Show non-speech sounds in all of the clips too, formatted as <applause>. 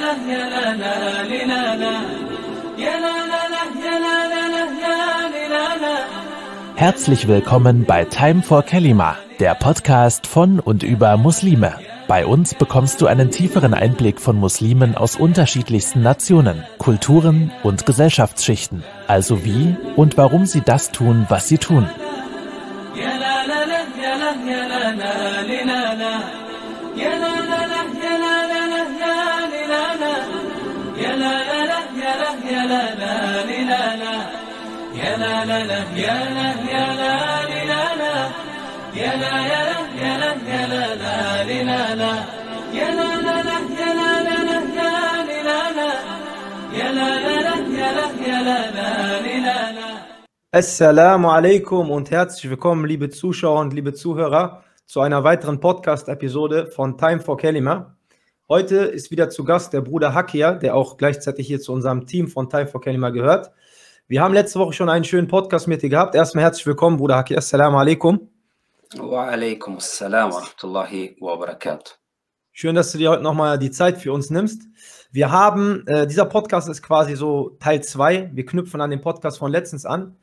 لا يا لا لا لا لا يا لا لا لا يا لا لا لا يا لا لا Herzlich willkommen bei Time for Kalima, der Podcast von und über Muslime. Bei uns bekommst du einen tieferen Einblick von Muslimen aus unterschiedlichsten Nationen, Kulturen und Gesellschaftsschichten. Also wie und warum sie das tun, was sie tun. يا لا لا لا يا لا يا لا لا لا لا يا يا لا يا لا لا يا لا يا لا لا لا يا لا يا لا يا لا يا لا لا لا يا لا لا لا يا لا لا لا يا لا لا لا يا لا يا لا يا لا لا لا Assalamu alaikum und herzlich willkommen, liebe Zuschauer und liebe Zuhörer, zu einer weiteren Podcast-Episode von Time for Kalima. Heute ist wieder zu Gast der Bruder Hakia, der auch gleichzeitig hier zu unserem Team von Time for Kalima gehört. Wir haben letzte Woche schon einen schönen Podcast mit dir gehabt. Erstmal herzlich willkommen, Bruder Haki. Assalamu alaikum. Wa alaikum assalamu wa rahmatullahi wa barakatuh. Schön, dass du dir heute nochmal die Zeit für uns nimmst. Wir haben, äh, dieser Podcast ist quasi so Teil 2. Wir knüpfen an den Podcast von letztens an.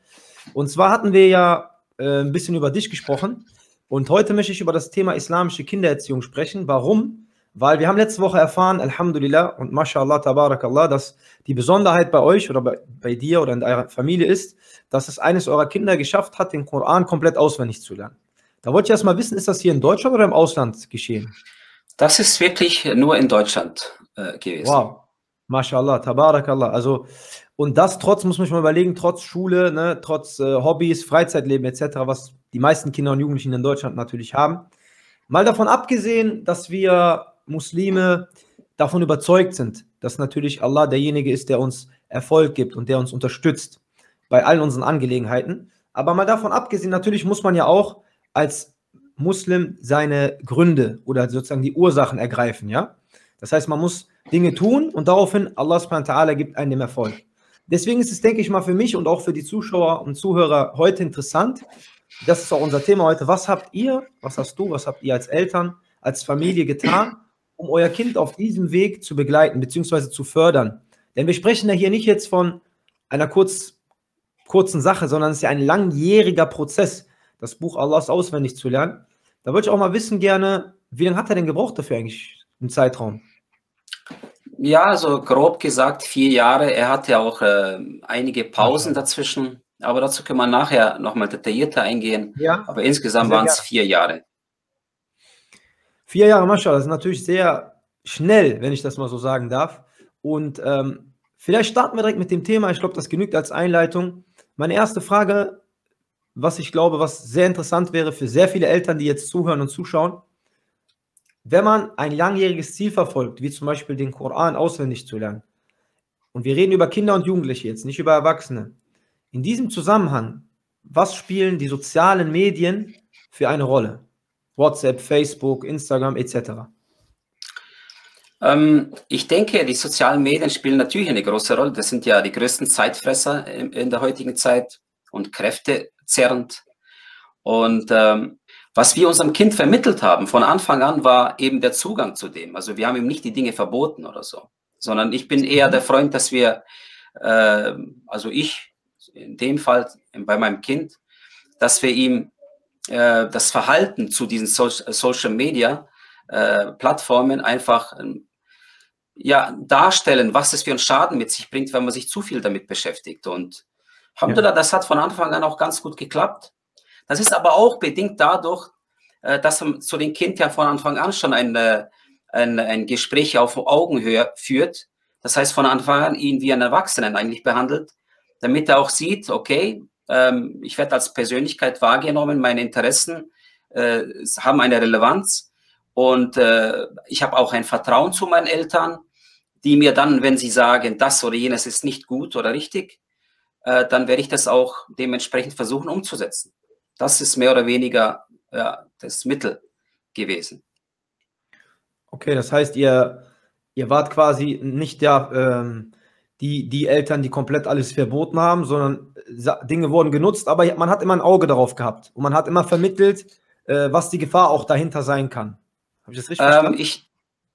Und zwar hatten wir ja äh, ein bisschen über dich gesprochen. Und heute möchte ich über das Thema islamische Kindererziehung sprechen. Warum? Weil wir haben letzte Woche erfahren, Alhamdulillah und Mashallah, Tabarakallah, dass die Besonderheit bei euch oder bei, bei dir oder in eurer Familie ist, dass es eines eurer Kinder geschafft hat, den Koran komplett auswendig zu lernen. Da wollte ich erst mal wissen, ist das hier in Deutschland oder im Ausland geschehen? Das ist wirklich nur in Deutschland äh, gewesen. Wow. Mashallah, Tabarakallah. Also, und das trotz, muss man sich mal überlegen, trotz Schule, ne, trotz äh, Hobbys, Freizeitleben etc., was die meisten Kinder und Jugendlichen in Deutschland natürlich haben. Mal davon abgesehen, dass wir Muslime davon überzeugt sind, dass natürlich Allah derjenige ist, der uns Erfolg gibt und der uns unterstützt bei allen unseren Angelegenheiten. Aber mal davon abgesehen, natürlich muss man ja auch als Muslim seine Gründe oder sozusagen die Ursachen ergreifen, ja? Das heißt, man muss Dinge tun und daraufhin Allah subhanahu gibt einem den Erfolg. Deswegen ist es, denke ich mal, für mich und auch für die Zuschauer und Zuhörer heute interessant. Das ist auch unser Thema heute. Was habt ihr, was hast du, was habt ihr als Eltern, als Familie getan, um euer Kind auf diesem Weg zu begleiten bzw. zu fördern? Denn wir sprechen ja hier nicht jetzt von einer kurz, kurzen Sache, sondern es ist ja ein langjähriger Prozess, das Buch Allahs auswendig zu lernen. Da würde ich auch mal wissen gerne, wie lange hat er denn gebraucht dafür eigentlich im Zeitraum? Ja, also grob gesagt vier Jahre. Er hatte auch äh, einige Pausen dazwischen, aber dazu können wir nachher nochmal detaillierter eingehen. Ja. Aber insgesamt waren es vier Jahre. Vier Jahre Mashallah, das ist natürlich sehr schnell, wenn ich das mal so sagen darf. Und ähm, vielleicht starten wir direkt mit dem Thema. Ich glaube, das genügt als Einleitung. Meine erste Frage, was ich glaube, was sehr interessant wäre für sehr viele Eltern, die jetzt zuhören und zuschauen. Wenn man ein langjähriges Ziel verfolgt, wie zum Beispiel den Koran auswendig zu lernen, und wir reden über Kinder und Jugendliche jetzt, nicht über Erwachsene. In diesem Zusammenhang, was spielen die sozialen Medien für eine Rolle? WhatsApp, Facebook, Instagram etc. Ähm, ich denke, die sozialen Medien spielen natürlich eine große Rolle. Das sind ja die größten Zeitfresser in, in der heutigen Zeit und kräftezerrend. Und ähm, was wir unserem Kind vermittelt haben von Anfang an war eben der Zugang zu dem. Also wir haben ihm nicht die Dinge verboten oder so, sondern ich bin eher der Freund, dass wir, äh, also ich in dem Fall bei meinem Kind, dass wir ihm äh, das Verhalten zu diesen so Social Media äh, Plattformen einfach ähm, ja, darstellen, was es für einen Schaden mit sich bringt, wenn man sich zu viel damit beschäftigt. Und Alhamdulillah, das hat von Anfang an auch ganz gut geklappt. Das ist aber auch bedingt dadurch, äh, dass man zu dem Kind ja von Anfang an schon ein, äh, ein, ein Gespräch auf Augenhöhe führt. Das heißt, von Anfang an ihn wie einen Erwachsenen eigentlich behandelt, damit er auch sieht, okay, ähm, ich werde als Persönlichkeit wahrgenommen, meine Interessen äh, haben eine Relevanz und äh, ich habe auch ein Vertrauen zu meinen Eltern, die mir dann, wenn sie sagen, das oder jenes ist nicht gut oder richtig, äh, dann werde ich das auch dementsprechend versuchen umzusetzen. Das ist mehr oder weniger ja, das Mittel gewesen. Okay, das heißt, ihr, ihr wart quasi nicht der, ähm, die, die Eltern, die komplett alles verboten haben, sondern Sa- Dinge wurden genutzt, aber man hat immer ein Auge darauf gehabt und man hat immer vermittelt, äh, was die Gefahr auch dahinter sein kann. Habe ich das richtig Ähm, verstanden? ich,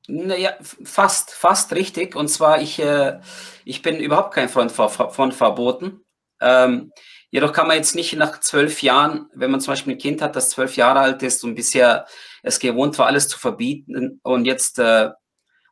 Naja, fast, fast richtig. Und zwar, ich, äh, ich bin überhaupt kein Freund von, von Verboten. Ähm, jedoch kann man jetzt nicht nach zwölf Jahren, wenn man zum Beispiel ein Kind hat, das zwölf Jahre alt ist und bisher es gewohnt war, alles zu verbieten und jetzt äh,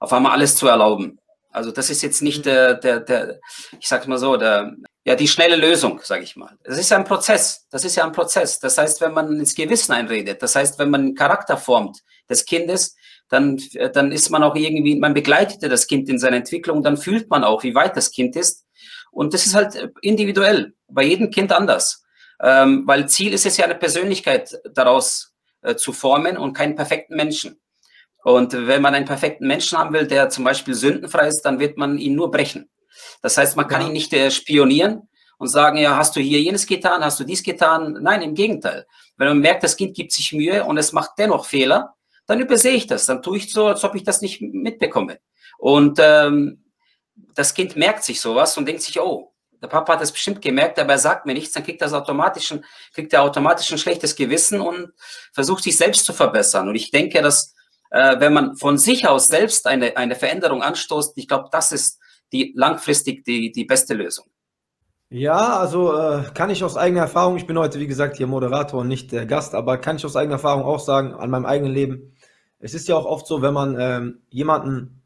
auf einmal alles zu erlauben. Also das ist jetzt nicht der, der, der ich sag's mal so, der, ja, die schnelle Lösung, sage ich mal. Das ist ja ein Prozess. Das ist ja ein Prozess. Das heißt, wenn man ins Gewissen einredet, das heißt, wenn man einen Charakter formt des Kindes, dann, dann ist man auch irgendwie, man begleitet das Kind in seiner Entwicklung, dann fühlt man auch, wie weit das Kind ist. Und das ist halt individuell, bei jedem Kind anders. Ähm, weil Ziel ist es ja eine Persönlichkeit daraus äh, zu formen und keinen perfekten Menschen. Und wenn man einen perfekten Menschen haben will, der zum Beispiel sündenfrei ist, dann wird man ihn nur brechen. Das heißt, man kann ja. ihn nicht äh, spionieren und sagen, ja, hast du hier jenes getan, hast du dies getan? Nein, im Gegenteil. Wenn man merkt, das Kind gibt sich Mühe und es macht dennoch Fehler, dann übersehe ich das. Dann tue ich so, als ob ich das nicht mitbekomme. Und ähm, das Kind merkt sich sowas und denkt sich, oh, der Papa hat das bestimmt gemerkt, aber er sagt mir nichts, dann kriegt das automatisch, ein, kriegt er automatisch ein schlechtes Gewissen und versucht sich selbst zu verbessern. Und ich denke, dass äh, wenn man von sich aus selbst eine, eine Veränderung anstoßt, ich glaube, das ist die langfristig die, die beste Lösung. Ja, also äh, kann ich aus eigener Erfahrung, ich bin heute wie gesagt hier Moderator und nicht der Gast, aber kann ich aus eigener Erfahrung auch sagen, an meinem eigenen Leben, es ist ja auch oft so, wenn man ähm, jemanden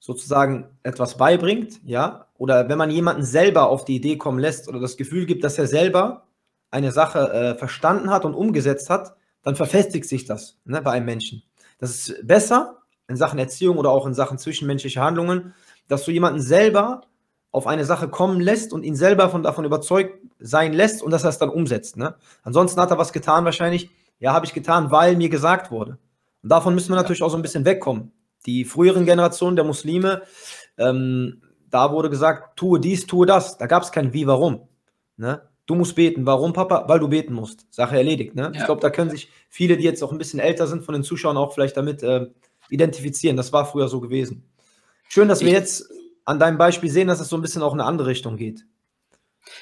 sozusagen etwas beibringt, ja, oder wenn man jemanden selber auf die Idee kommen lässt oder das Gefühl gibt, dass er selber eine Sache äh, verstanden hat und umgesetzt hat, dann verfestigt sich das ne, bei einem Menschen. Das ist besser in Sachen Erziehung oder auch in Sachen zwischenmenschliche Handlungen, dass du jemanden selber auf eine Sache kommen lässt und ihn selber von, davon überzeugt sein lässt und dass er es dann umsetzt. Ne? Ansonsten hat er was getan wahrscheinlich, ja, habe ich getan, weil mir gesagt wurde. Und davon müssen wir natürlich auch so ein bisschen wegkommen. Die früheren Generationen der Muslime, ähm, da wurde gesagt, tue dies, tue das. Da gab es kein Wie, warum. Ne? Du musst beten. Warum, Papa? Weil du beten musst. Sache erledigt. Ne? Ja. Ich glaube, da können sich viele, die jetzt auch ein bisschen älter sind, von den Zuschauern auch vielleicht damit äh, identifizieren. Das war früher so gewesen. Schön, dass ich, wir jetzt an deinem Beispiel sehen, dass es so ein bisschen auch in eine andere Richtung geht.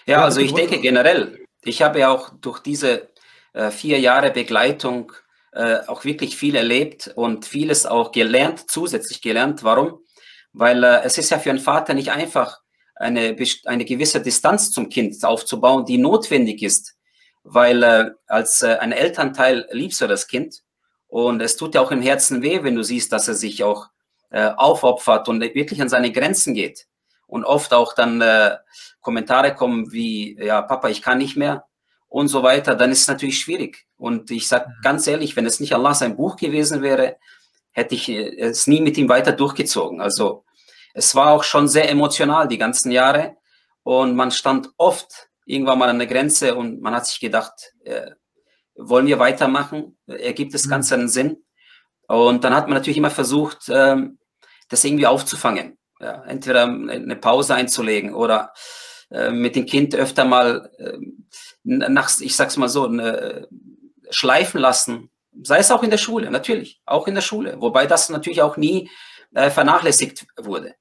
Ja, ja also ich denke generell, ich habe ja auch durch diese äh, vier Jahre Begleitung äh, auch wirklich viel erlebt und vieles auch gelernt, zusätzlich gelernt. Warum? Weil äh, es ist ja für einen Vater nicht einfach, eine, eine gewisse Distanz zum Kind aufzubauen, die notwendig ist, weil äh, als äh, ein Elternteil liebst du das Kind und es tut ja auch im Herzen weh, wenn du siehst, dass er sich auch äh, aufopfert und wirklich an seine Grenzen geht. Und oft auch dann äh, Kommentare kommen wie, ja, Papa, ich kann nicht mehr und so weiter, dann ist es natürlich schwierig. Und ich sage mhm. ganz ehrlich, wenn es nicht Allah sein Buch gewesen wäre, hätte ich äh, es nie mit ihm weiter durchgezogen. Also es war auch schon sehr emotional die ganzen Jahre und man stand oft irgendwann mal an der Grenze und man hat sich gedacht, äh, wollen wir weitermachen? Ergibt das mhm. Ganze einen Sinn? Und dann hat man natürlich immer versucht, ähm, das irgendwie aufzufangen. Ja, entweder eine Pause einzulegen oder äh, mit dem Kind öfter mal äh, nach, ich sag's mal so, eine, schleifen lassen. Sei es auch in der Schule, natürlich, auch in der Schule. Wobei das natürlich auch nie äh, vernachlässigt wurde.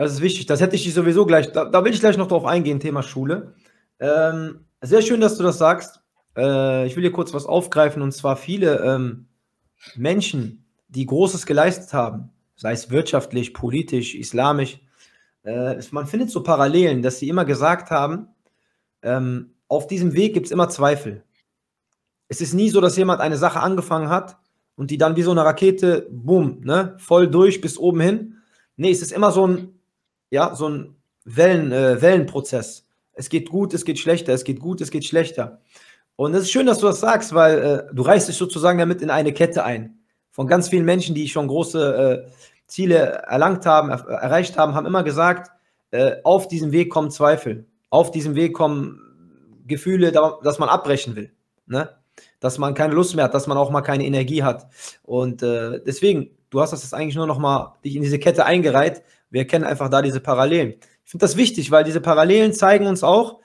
Das ist wichtig. Das hätte ich sowieso gleich, da, da will ich gleich noch drauf eingehen, Thema Schule. Ähm, sehr schön, dass du das sagst. Äh, ich will hier kurz was aufgreifen und zwar viele ähm, Menschen, die Großes geleistet haben, sei es wirtschaftlich, politisch, islamisch. Äh, man findet so Parallelen, dass sie immer gesagt haben, ähm, auf diesem Weg gibt es immer Zweifel. Es ist nie so, dass jemand eine Sache angefangen hat und die dann wie so eine Rakete, boom, ne, voll durch bis oben hin. Nee, es ist immer so ein, ja, so ein Wellen, äh, Wellenprozess. Es geht gut, es geht schlechter, es geht gut, es geht schlechter. Und es ist schön, dass du das sagst, weil äh, du reißt dich sozusagen damit in eine Kette ein. Von ganz vielen Menschen, die schon große äh, Ziele erlangt haben, er erreicht haben, haben immer gesagt, äh, auf diesem Weg kommen Zweifel. Auf diesem Weg kommen Gefühle, dass man abbrechen will. Ne? Dass man keine Lust mehr hat, dass man auch mal keine Energie hat. Und äh, deswegen, du hast das jetzt eigentlich nur noch mal dich in diese Kette eingereiht. Wir kennen einfach da diese Parallelen. Ich finde das wichtig, weil diese Parallelen zeigen uns auch,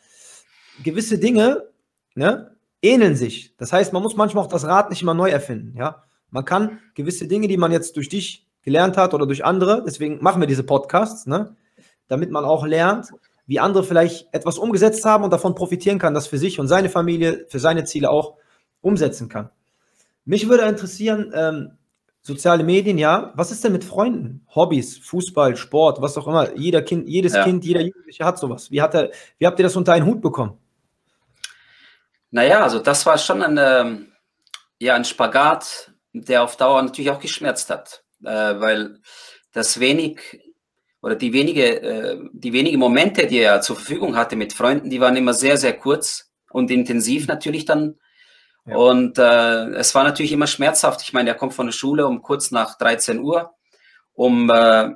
gewisse Dinge ne, ähneln sich. Das heißt, man muss manchmal auch das Rad nicht immer neu erfinden. Ja? Man kann gewisse Dinge, die man jetzt durch dich gelernt hat oder durch andere. Deswegen machen wir diese Podcasts, ne? damit man auch lernt, wie andere vielleicht etwas umgesetzt haben und davon profitieren kann, das für sich und seine Familie, für seine Ziele auch umsetzen kann. Mich würde interessieren, ähm, Soziale Medien, ja. Was ist denn mit Freunden? Hobbys, Fußball, Sport, was auch immer. Jeder kind, jedes Ja. Kind, jeder Jugendliche hat sowas. Wie, hat er, wie habt ihr das unter einen Hut bekommen? Naja, also das war schon ein, ähm, ja, ein Spagat, der auf Dauer natürlich auch geschmerzt hat, äh, weil das wenig oder die wenige, äh, die wenigen Momente, die er zur Verfügung hatte mit Freunden, die waren immer sehr, sehr kurz und intensiv natürlich dann. Und äh, es war natürlich immer schmerzhaft. Ich meine, er kommt von der Schule um kurz nach 13 Uhr. Um äh,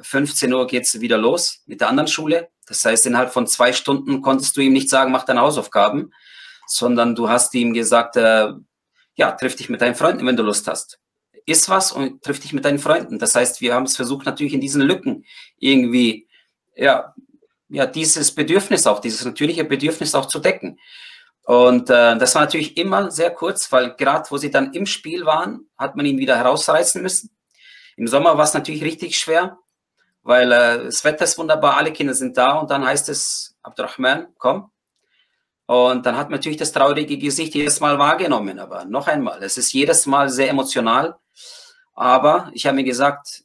15 Uhr geht's wieder los mit der anderen Schule. Das heißt, innerhalb von zwei Stunden konntest du ihm nicht sagen, mach deine Hausaufgaben, sondern du hast ihm gesagt, äh, ja, triff dich mit deinen Freunden, wenn du Lust hast. Iss was und triff dich mit deinen Freunden. Das heißt, wir haben es versucht, natürlich in diesen Lücken irgendwie, ja, ja, dieses Bedürfnis auch, dieses natürliche Bedürfnis auch zu decken. Und äh, das war natürlich immer sehr kurz, weil gerade wo sie dann im Spiel waren, hat man ihn wieder herausreißen müssen. Im Sommer war es natürlich richtig schwer, weil äh, das Wetter ist wunderbar, alle Kinder sind da und dann heißt es, Abdurrahman, komm. Und dann hat man natürlich das traurige Gesicht jedes Mal wahrgenommen, aber noch einmal, es ist jedes Mal sehr emotional. Aber ich habe mir gesagt,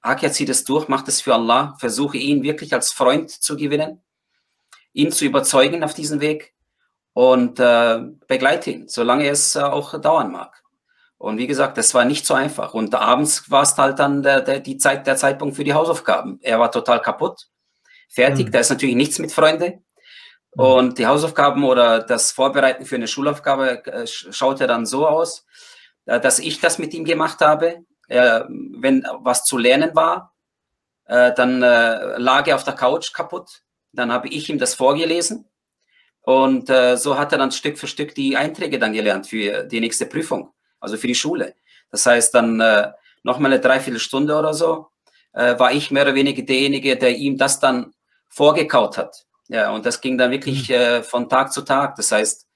Akia zieht es durch, macht es für Allah, versuche ihn wirklich als Freund zu gewinnen, ihn zu überzeugen auf diesem Weg und äh, begleite ihn, solange es äh, auch dauern mag. Und wie gesagt, das war nicht so einfach. Und abends war es halt dann der, der, die Zeit, der Zeitpunkt für die Hausaufgaben. Er war total kaputt, fertig. Mhm. Da ist natürlich nichts mit Freunde. Und die Hausaufgaben oder das Vorbereiten für eine Schulaufgabe äh, sch- schaute dann so aus, äh, dass ich das mit ihm gemacht habe. Äh, wenn was zu lernen war, äh, dann äh, lag er auf der Couch kaputt. Dann habe ich ihm das vorgelesen. Und äh, so hat er dann Stück für Stück die Einträge dann gelernt für die nächste Prüfung, also für die Schule. Das heißt dann äh, nochmal eine Dreiviertelstunde oder so, äh, war ich mehr oder weniger derjenige, der ihm das dann vorgekaut hat. Ja, und das ging dann wirklich äh, von Tag zu Tag. Das heißt,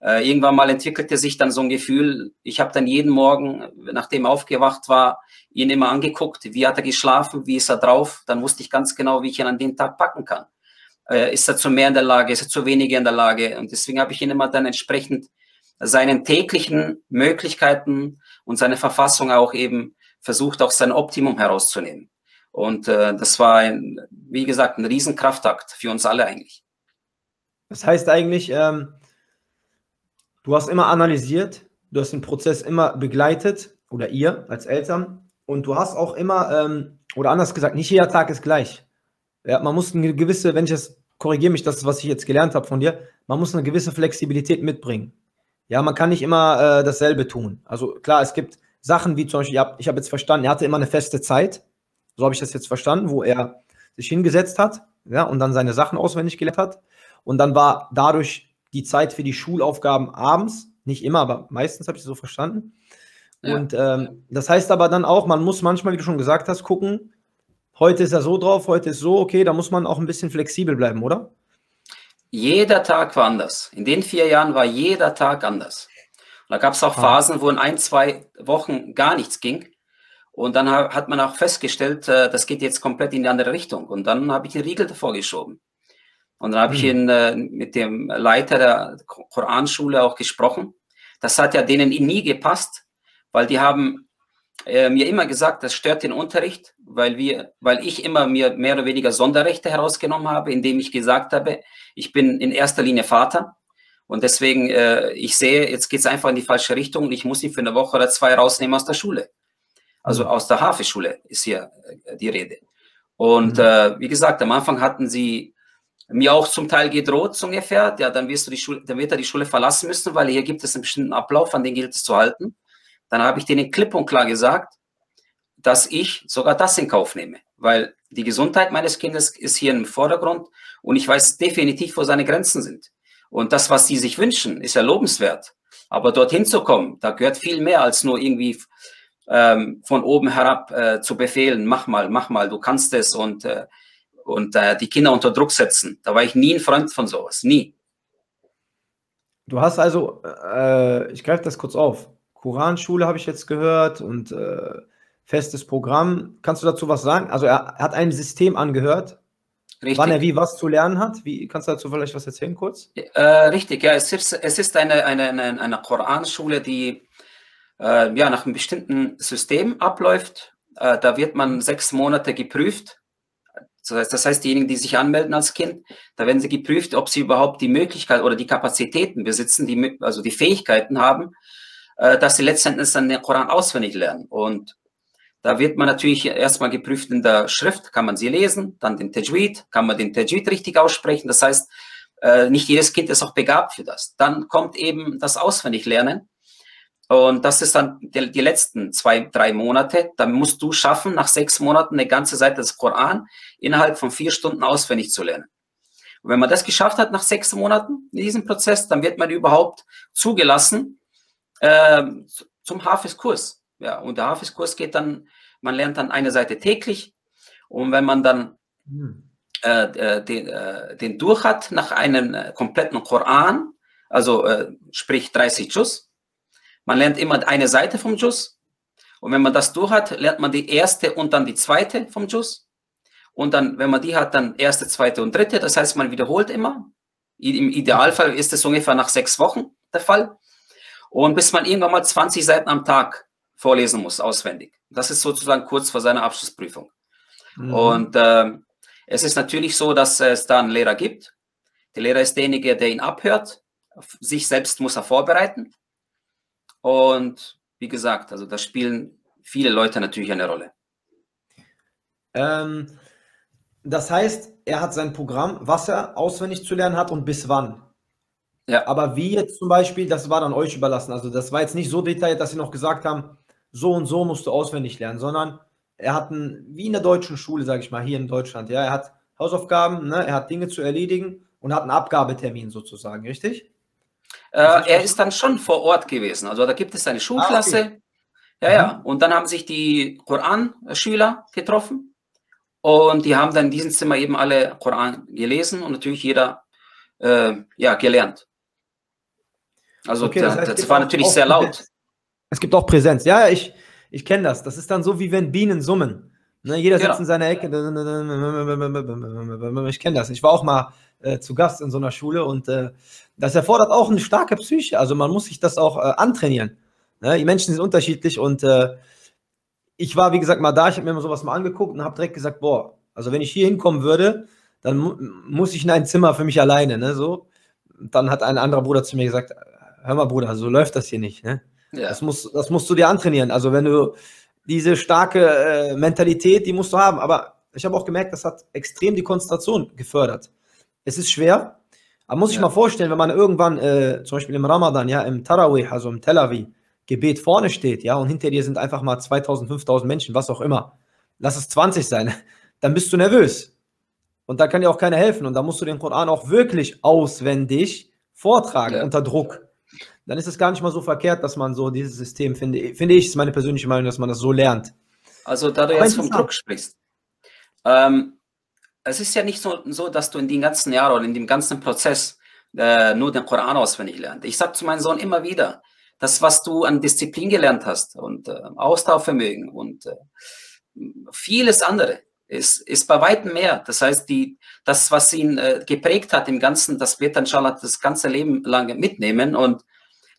äh, irgendwann mal entwickelte sich dann so ein Gefühl, ich habe dann jeden Morgen, nachdem er aufgewacht war, ihn immer angeguckt, wie hat er geschlafen, wie ist er drauf, dann wusste ich ganz genau, wie ich ihn an den Tag packen kann. Äh, ist er zu mehr in der Lage, ist er zu weniger in der Lage? Und deswegen habe ich ihn immer dann entsprechend seinen täglichen Möglichkeiten und seine Verfassung auch eben versucht, auch sein Optimum herauszunehmen. Und äh, das war, ein, wie gesagt, ein Riesenkraftakt für uns alle eigentlich. Das heißt eigentlich, ähm, du hast immer analysiert, du hast den Prozess immer begleitet oder ihr als Eltern und du hast auch immer, ähm, oder anders gesagt, nicht jeder Tag ist gleich. Ja, man muss eine gewisse, wenn ich das, korrigiere mich, das ist, was ich jetzt gelernt habe von dir, man muss eine gewisse Flexibilität mitbringen. Ja, man kann nicht immer äh, dasselbe tun. Also klar, es gibt Sachen wie zum Beispiel, ich habe hab jetzt verstanden, er hatte immer eine feste Zeit, so habe ich das jetzt verstanden, wo er sich hingesetzt hat ja, und dann seine Sachen auswendig gelernt hat. Und dann war dadurch die Zeit für die Schulaufgaben abends, nicht immer, aber meistens habe ich es so verstanden. Ja. Und ähm, das heißt aber dann auch, man muss manchmal, wie du schon gesagt hast, gucken, heute ist er so drauf, heute ist so, okay, da muss man auch ein bisschen flexibel bleiben, oder? Jeder Tag war anders. In den vier Jahren war jeder Tag anders. Und da gab es auch Ah. Phasen, wo in ein, zwei Wochen gar nichts ging. Und dann ha- hat man auch festgestellt, äh, das geht jetzt komplett in die andere Richtung. Und dann habe ich den Riegel davor geschoben. Und dann habe ich Mhm. ihn, äh, mit dem Leiter der Ko- Koranschule auch gesprochen. Das hat ja denen nie gepasst, weil die haben äh, mir immer gesagt, das stört den Unterricht, weil wir, weil ich immer mir mehr oder weniger Sonderrechte herausgenommen habe, indem ich gesagt habe, ich bin in erster Linie Vater und deswegen, äh, ich sehe, jetzt geht es einfach in die falsche Richtung und ich muss ihn für eine Woche oder zwei rausnehmen aus der Schule. Also Mhm. aus der Hafenschule ist hier äh, die Rede. Und Mhm. äh, wie gesagt, am Anfang hatten sie mir auch zum Teil gedroht, so ungefähr, ja, dann wirst du die Schule, dann wird er die Schule verlassen müssen, weil hier gibt es einen bestimmten Ablauf, an den gilt es zu halten. Dann habe ich denen klipp und klar gesagt, dass ich sogar das in Kauf nehme, weil die Gesundheit meines Kindes ist hier im Vordergrund und ich weiß definitiv, wo seine Grenzen sind. Und das, was sie sich wünschen, ist ja lobenswert. Aber dorthin zu kommen, da gehört viel mehr als nur irgendwie ähm, von oben herab äh, zu befehlen, mach mal, mach mal, du kannst es und, äh, und äh, die Kinder unter Druck setzen. Da war ich nie ein Freund von sowas, nie. Du hast also, äh, ich greife das kurz auf. Koranschule habe ich jetzt gehört und äh, festes Programm. Kannst du dazu was sagen? Also er hat einem System angehört, Richtig. wann er wie was zu lernen hat. Wie kannst du dazu vielleicht was erzählen kurz? Äh, richtig, ja, es ist, es ist eine, eine, eine, eine Koranschule, die äh, ja, nach einem bestimmten System abläuft. Äh, da wird man sechs Monate geprüft. Das heißt, das heißt, diejenigen, die sich anmelden als Kind, da werden sie geprüft, ob sie überhaupt die Möglichkeit oder die Kapazitäten besitzen, die, also die Fähigkeiten haben, dass sie letztendlich dann den Koran auswendig lernen. Und da wird man natürlich erstmal geprüft in der Schrift, kann man sie lesen, dann den Tajwid, kann man den Tajwid richtig aussprechen. Das heißt, äh, nicht jedes Kind ist auch begabt für das. Dann kommt eben das Auswendiglernen. Und das ist dann die, die, letzten zwei, drei Monate. Dann musst du schaffen, nach sechs Monaten eine ganze Seite des Koran innerhalb von vier Stunden auswendig zu lernen. Und wenn man das geschafft hat nach sechs Monaten in diesem Prozess, dann wird man überhaupt zugelassen äh, zum Hafiz-Kurs. Ja, und der Hafiz-Kurs geht dann, man lernt dann eine Seite täglich. Und wenn man dann hm. äh, äh den, äh, den durch hat nach einem äh, kompletten Koran, also äh, sprich 30 Juz, man lernt immer eine Seite vom Jus. Und wenn man das durch hat, lernt man die erste und dann die zweite vom Jus. Und dann, wenn man die hat, dann erste, zweite und dritte. Das heißt, man wiederholt immer. Im Idealfall ist es ungefähr nach sechs Wochen der Fall. Und bis man irgendwann mal 20 Seiten am Tag vorlesen muss, auswendig. Das ist sozusagen kurz vor seiner Abschlussprüfung. Mhm. Und äh, es ist natürlich so, dass es da einen Lehrer gibt. Der Lehrer ist derjenige, der ihn abhört. Sich selbst muss er vorbereiten. Und wie gesagt, also da spielen viele Leute natürlich eine Rolle. Ähm, das heißt, er hat sein Programm, was er auswendig zu lernen hat und bis wann. Ja. Aber wie jetzt zum Beispiel, das war dann euch überlassen. Also das war jetzt nicht so detailliert, dass sie noch gesagt haben, so und so musst du auswendig lernen, sondern er hat ein, wie in der deutschen Schule, sage ich mal, hier in Deutschland, ja, er hat Hausaufgaben, ne, er hat Dinge zu erledigen und hat einen Abgabetermin sozusagen, richtig? Äh, er ist dann schon vor Ort gewesen. Also da gibt es eine Schulklasse. Ah, okay. Ja, ja. Mhm. Und dann haben sich die Koran-Schüler getroffen. Und die haben dann in diesem Zimmer eben alle Koran gelesen und natürlich jeder äh, ja, gelernt. Also okay, das, heißt, das war natürlich sehr laut. Es gibt auch Präsenz. Ja, ich, ich kenne das. Das ist dann so, wie wenn Bienen summen. Ne, jeder sitzt ja. in seiner Ecke. Ich kenne das. Ich war auch mal äh, zu Gast in so einer Schule und äh, das erfordert auch eine starke Psyche. Also man muss sich das auch äh, antrainieren. Ne? Die Menschen sind unterschiedlich und äh, ich war, wie gesagt, mal da, ich habe mir mal sowas mal angeguckt und habe direkt gesagt, boah, also wenn ich hier hinkommen würde, dann mu muss ich in ein Zimmer für mich alleine. Ne? So. Und dann hat ein anderer Bruder zu mir gesagt, hör mal Bruder, so läuft das hier nicht. Ne? Ja. Das, muss, das musst du dir antrainieren. Also wenn du diese starke äh, Mentalität, die musst du haben. Aber ich habe auch gemerkt, das hat extrem die Konzentration gefördert. Es ist schwer, aber muss ich mal vorstellen, wenn man irgendwann äh, zum Beispiel im Ramadan, ja, im Tarawih, also im Tel Aviv, Gebet vorne steht, ja, und hinter dir sind einfach mal 2000, 5000 Menschen, was auch immer. Lass es 20 sein, <laughs> dann bist du nervös. Und da kann dir auch keiner helfen. Und da musst du den Koran auch wirklich auswendig vortragen, ja. unter Druck. Dann ist es gar nicht mal so verkehrt, dass man so dieses System, finde, finde ich, ist meine persönliche Meinung, dass man das so lernt. Also, da du jetzt vom Druck sprichst. Ähm, es ist ja nicht so, so, dass du in den ganzen Jahren oder in dem ganzen Prozess äh, nur den Koran auswendig lernst. Ich sage zu meinem Sohn immer wieder, das, was du an Disziplin gelernt hast und äh, Ausdauervermögen und äh, vieles andere, ist, ist bei weitem mehr. Das heißt, die, das, was ihn äh, geprägt hat im Ganzen, das wird dann inshallah das ganze Leben lang mitnehmen und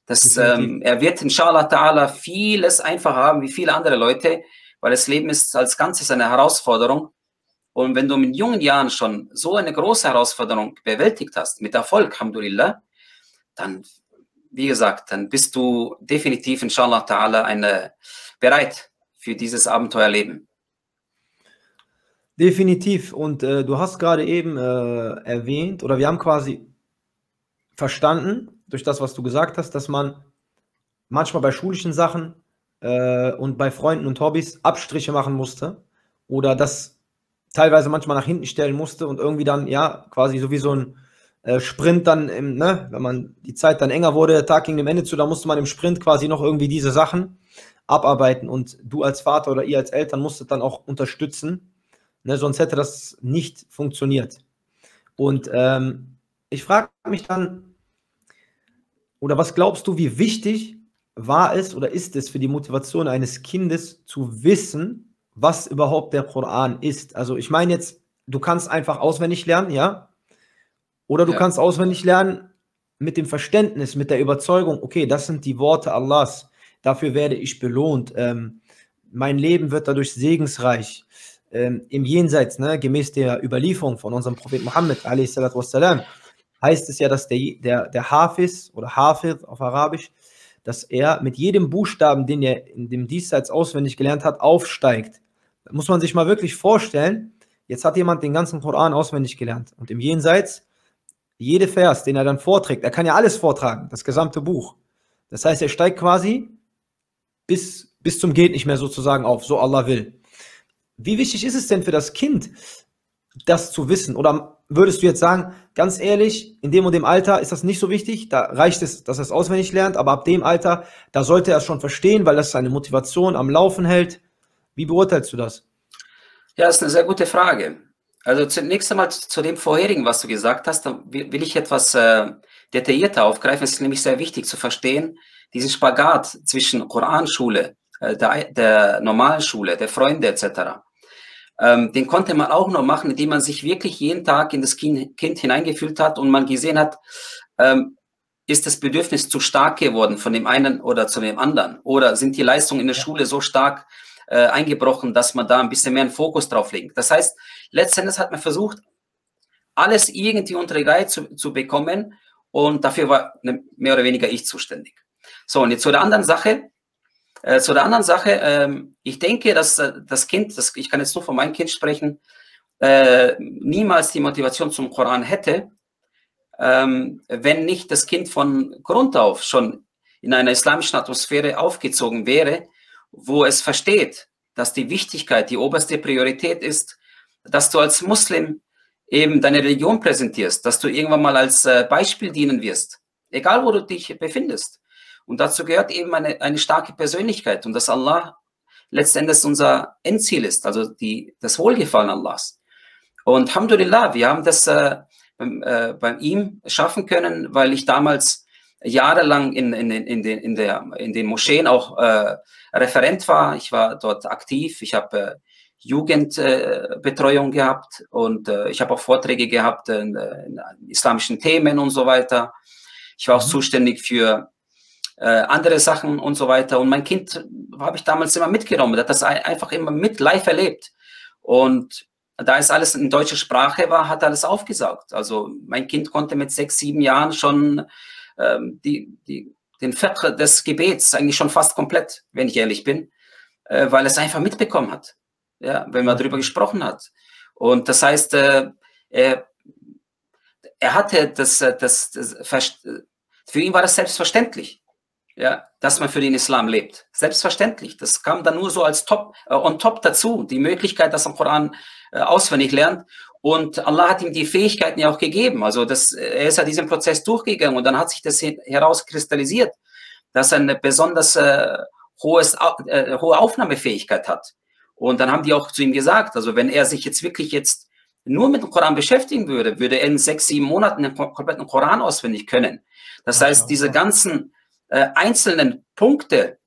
das, ähm, er wird inshallah ta'ala vieles einfacher haben wie viele andere Leute, weil das Leben ist als Ganzes eine Herausforderung und wenn du in jungen Jahren schon so eine große Herausforderung bewältigt hast, mit Erfolg, Alhamdulillah, dann, wie gesagt, dann bist du definitiv, inshallah ta'ala, eine, bereit für dieses Abenteuerleben. Definitiv. Und äh, du hast gerade eben äh, erwähnt, oder wir haben quasi verstanden, durch das, was du gesagt hast, dass man manchmal bei schulischen Sachen äh, und bei Freunden und Hobbys Abstriche machen musste. Oder dass teilweise manchmal nach hinten stellen musste und irgendwie dann, ja, quasi so wie so ein äh, Sprint dann, im, ne, wenn man die Zeit dann enger wurde, der Tag ging dem Ende zu, da musste man im Sprint quasi noch irgendwie diese Sachen abarbeiten und du als Vater oder ihr als Eltern musstet dann auch unterstützen, ne, sonst hätte das nicht funktioniert. Und ähm, ich frage mich dann, oder was glaubst du, wie wichtig war es oder ist es für die Motivation eines Kindes zu wissen, was überhaupt der Koran ist. Also ich meine jetzt, du kannst einfach auswendig lernen, ja? Oder du ja. kannst auswendig lernen mit dem Verständnis, mit der Überzeugung, okay, das sind die Worte Allahs. dafür werde ich belohnt. Ähm, mein Leben wird dadurch segensreich. Ähm, Im Jenseits, ne, gemäß der Überlieferung von unserem Prophet Muhammad, wassalam, heißt es ja, dass der, der, der Hafiz oder Hafid auf Arabisch, dass er mit jedem Buchstaben, den er in dem Diesseits auswendig gelernt hat, aufsteigt. Da muss man sich mal wirklich vorstellen, jetzt hat jemand den ganzen Koran auswendig gelernt und im Jenseits, jede Vers, den er dann vorträgt, er kann ja alles vortragen, das gesamte Buch. Das heißt, er steigt quasi bis, bis zum Geht nicht mehr sozusagen auf, so Allah will. Wie wichtig ist es denn für das Kind, das zu wissen? Oder würdest du jetzt sagen, ganz ehrlich, in dem und dem Alter ist das nicht so wichtig, da reicht es, dass er es auswendig lernt, aber ab dem Alter, da sollte er es schon verstehen, weil das seine Motivation am Laufen hält. Wie beurteilst du das? Ja, das ist eine sehr gute Frage. Also zunächst einmal zu dem vorherigen, was du gesagt hast, da will ich etwas äh, detaillierter aufgreifen. Es ist nämlich sehr wichtig zu verstehen, diesen Spagat zwischen Koranschule, äh, der, der normalen Schule, der Freunde etc. Ähm, den konnte man auch noch machen, indem man sich wirklich jeden Tag in das Kind, kind hineingefühlt hat und man gesehen hat, ähm, ist das Bedürfnis zu stark geworden von dem einen oder zu dem anderen? Oder sind die Leistungen in der Schule so stark äh, eingebrochen, dass man da ein bisschen mehr einen Fokus drauf legt? Das heißt, letztendlich hat man versucht, alles irgendwie unter die Reihe zu, zu bekommen und dafür war ne, mehr oder weniger ich zuständig. So, und jetzt zu der anderen Sache. Äh, zu der anderen Sache, ähm, ich denke, dass äh, das Kind, das, ich kann jetzt nur von meinem Kind sprechen, äh, niemals die Motivation zum Koran hätte, ähm, wenn nicht das Kind von Grund auf schon in einer islamischen Atmosphäre aufgezogen wäre, wo es versteht, dass die Wichtigkeit die oberste Priorität ist, dass du als Muslim eben deine Religion präsentierst, dass du irgendwann mal als äh, Beispiel dienen wirst, egal wo du dich befindest. Und dazu gehört eben eine, eine starke Persönlichkeit und dass Allah letztendlich unser Endziel ist, also die, das Wohlgefallen Allahs. Und Alhamdulillah, wir haben das äh, beim, äh, bei ihm schaffen können, weil ich damals jahrelang in, in, in, den, in, der, in den Moscheen auch äh, Referent war. Ich war dort aktiv. Ich habe äh, Jugendbetreuung äh, gehabt und äh, ich habe auch Vorträge gehabt in, in, islamischen Themen und so weiter. Ich war auch mhm. zuständig für äh, andere Sachen und so weiter. Und mein Kind habe ich damals immer mitgenommen, hat das einfach immer mit live erlebt. Und da es alles in deutscher Sprache war, hat alles aufgesaugt. Also mein Kind konnte mit sechs, sieben Jahren schon ähm, die, die, den Vertre des Gebets eigentlich schon fast komplett, wenn ich ehrlich bin, äh, weil es einfach mitbekommen hat, ja, wenn man darüber gesprochen hat. Und das heißt, äh, er, er hatte das, äh, das, das, das, für ihn war das selbstverständlich ja, dass man für den Islam lebt. Selbstverständlich. Das kam dann nur so als Top, äh, on top dazu, die Möglichkeit, dass er Koran äh, auswendig lernt. Und Allah hat ihm die Fähigkeiten ja auch gegeben. Also das, er ist ja diesen Prozess durchgegangen und dann hat sich das herauskristallisiert, dass er eine besonders äh, hohes, äh, hohe Aufnahmefähigkeit hat. Und dann haben die auch zu ihm gesagt, also wenn er sich jetzt wirklich jetzt nur mit dem Koran beschäftigen würde, würde er in sechs, sieben Monaten den kompletten Koran auswendig können. Das heißt, diese ganzen äh, einzelnen Punkte,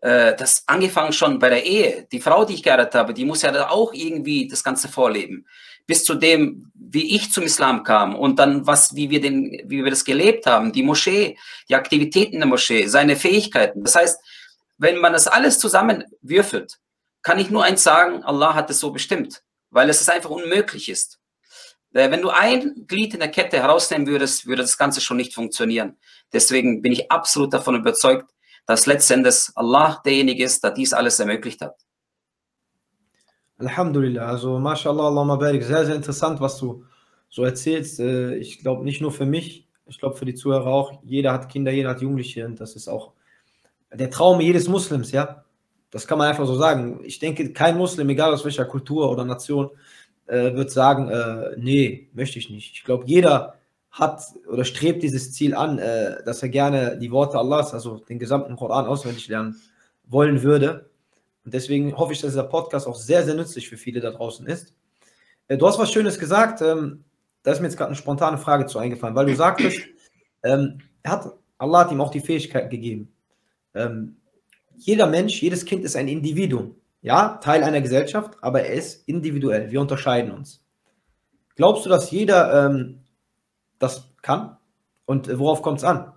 äh, das angefangen schon bei der Ehe, die Frau, die ich geheiratet habe, die muss ja da auch irgendwie das Ganze vorleben. Bis zu dem, wie ich zum Islam kam und dann was, wie wir den, wie wir das gelebt haben, die Moschee, die Aktivitäten der Moschee, seine Fähigkeiten. Das heißt, wenn man das alles zusammenwürfelt, kann ich nur eins sagen, Allah hat es so bestimmt, weil es einfach unmöglich ist. Äh, wenn du ein Glied in der Kette herausnehmen würdest, würde das Ganze schon nicht funktionieren. Deswegen bin ich absolut davon überzeugt, dass letztendlich Allah derjenige ist, der dies alles ermöglicht hat. Alhamdulillah, also mashallah, Allahumma barik, sehr, sehr interessant, was du so erzählst. Äh, ich glaube nicht nur für mich, ich glaube für die Zuhörer auch, jeder hat Kinder, jeder hat Jugendliche und das ist auch der Traum jedes Muslims, ja. Das kann man einfach so sagen. Ich denke, kein Muslim, egal aus welcher Kultur oder Nation, äh, wird sagen, äh, nee, möchte ich nicht. Ich glaube, jeder hat oder strebt dieses Ziel an, äh, dass er gerne die Worte Allahs, also den gesamten Koran auswendig lernen wollen würde. Und deswegen hoffe ich, dass dieser Podcast auch sehr, sehr nützlich für viele da draußen ist. Äh, du hast was Schönes gesagt, ähm, da ist mir jetzt gerade eine spontane Frage zu eingefallen, weil du sagtest, ähm, hat, Allah hat ihm auch die Fähigkeit gegeben. Ähm, jeder Mensch, jedes Kind ist ein Individuum ja, Teil einer Gesellschaft, aber er ist individuell. Wir unterscheiden uns. Glaubst du, dass jeder ähm, das kann? Und worauf kommt es an?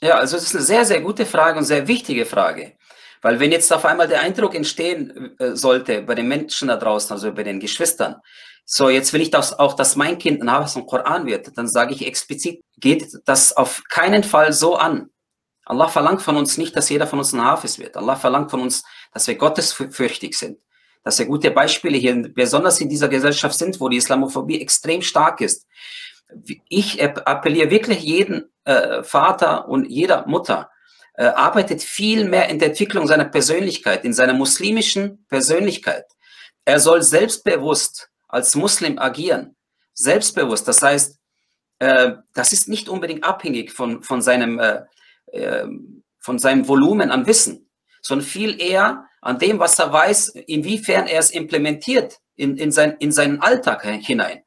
Ja, also das ist eine sehr, sehr gute Frage und sehr wichtige Frage. Weil wenn jetzt auf einmal der Eindruck entstehen äh, sollte bei den Menschen da draußen, also bei den Geschwistern, so jetzt will ich das auch, dass mein Kind ein Hafiz im Koran wird, dann sage ich explizit, geht das auf keinen Fall so an. Allah verlangt von uns nicht, dass jeder von uns ein Hafiz wird. Allah verlangt von uns, dass wir gottesfürchtig sind. Dass wir gute Beispiele hier, besonders in dieser Gesellschaft sind, wo die Islamophobie extrem stark ist. Ich appelliere wirklich jeden äh, Vater und jeder Mutter, äh, arbeitet viel mehr in der Entwicklung seiner Persönlichkeit, in seiner muslimischen Persönlichkeit. Er soll selbstbewusst als Muslim agieren. Selbstbewusst, das heißt, äh, das ist nicht unbedingt abhängig von, von, seinem, äh, äh, von seinem Volumen an Wissen, sondern viel eher an dem, was er weiß, inwiefern er es implementiert in, in, sein, in seinen Alltag hinein.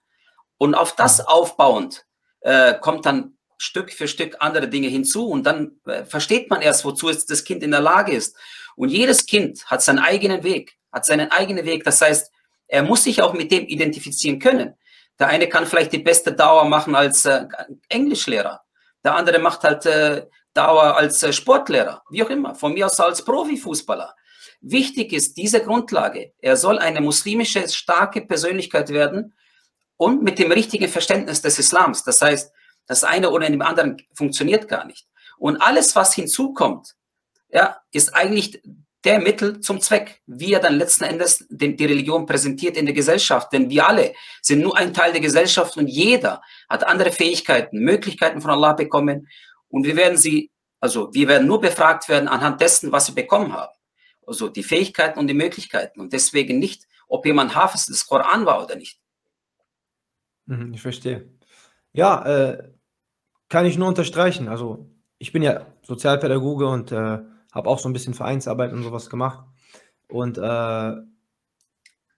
Und auf das aufbauend äh, kommt dann Stück für Stück andere Dinge hinzu und dann äh, versteht man erst, wozu jetzt das Kind in der Lage ist. Und jedes Kind hat seinen eigenen Weg, hat seinen eigenen Weg. Das heißt, er muss sich auch mit dem identifizieren können. Der eine kann vielleicht die beste Dauer machen als äh, Englischlehrer. Der andere macht halt äh, Dauer als äh, Sportlehrer, wie auch immer, von mir aus als Profifußballer. Wichtig ist diese Grundlage. Er soll eine muslimische, starke Persönlichkeit werden und mit dem richtigen Verständnis des Islams. Das heißt, das eine oder dem anderen funktioniert gar nicht. Und alles, was hinzukommt, ja, ist eigentlich der Mittel zum Zweck, wie er dann letzten Endes den, die Religion präsentiert in der Gesellschaft. Denn wir alle sind nur ein Teil der Gesellschaft und jeder hat andere Fähigkeiten, Möglichkeiten von Allah bekommen. Und wir werden sie, also wir werden nur befragt werden anhand dessen, was sie bekommen haben. Also die Fähigkeiten und die Möglichkeiten. Und deswegen nicht, ob jemand Hafiz des Koran war oder nicht. Mhm, ich verstehe. Ja, äh, kann ich nur unterstreichen. Also ich bin ja Sozialpädagoge und äh, habe auch so ein bisschen Vereinsarbeit und sowas gemacht. Und äh,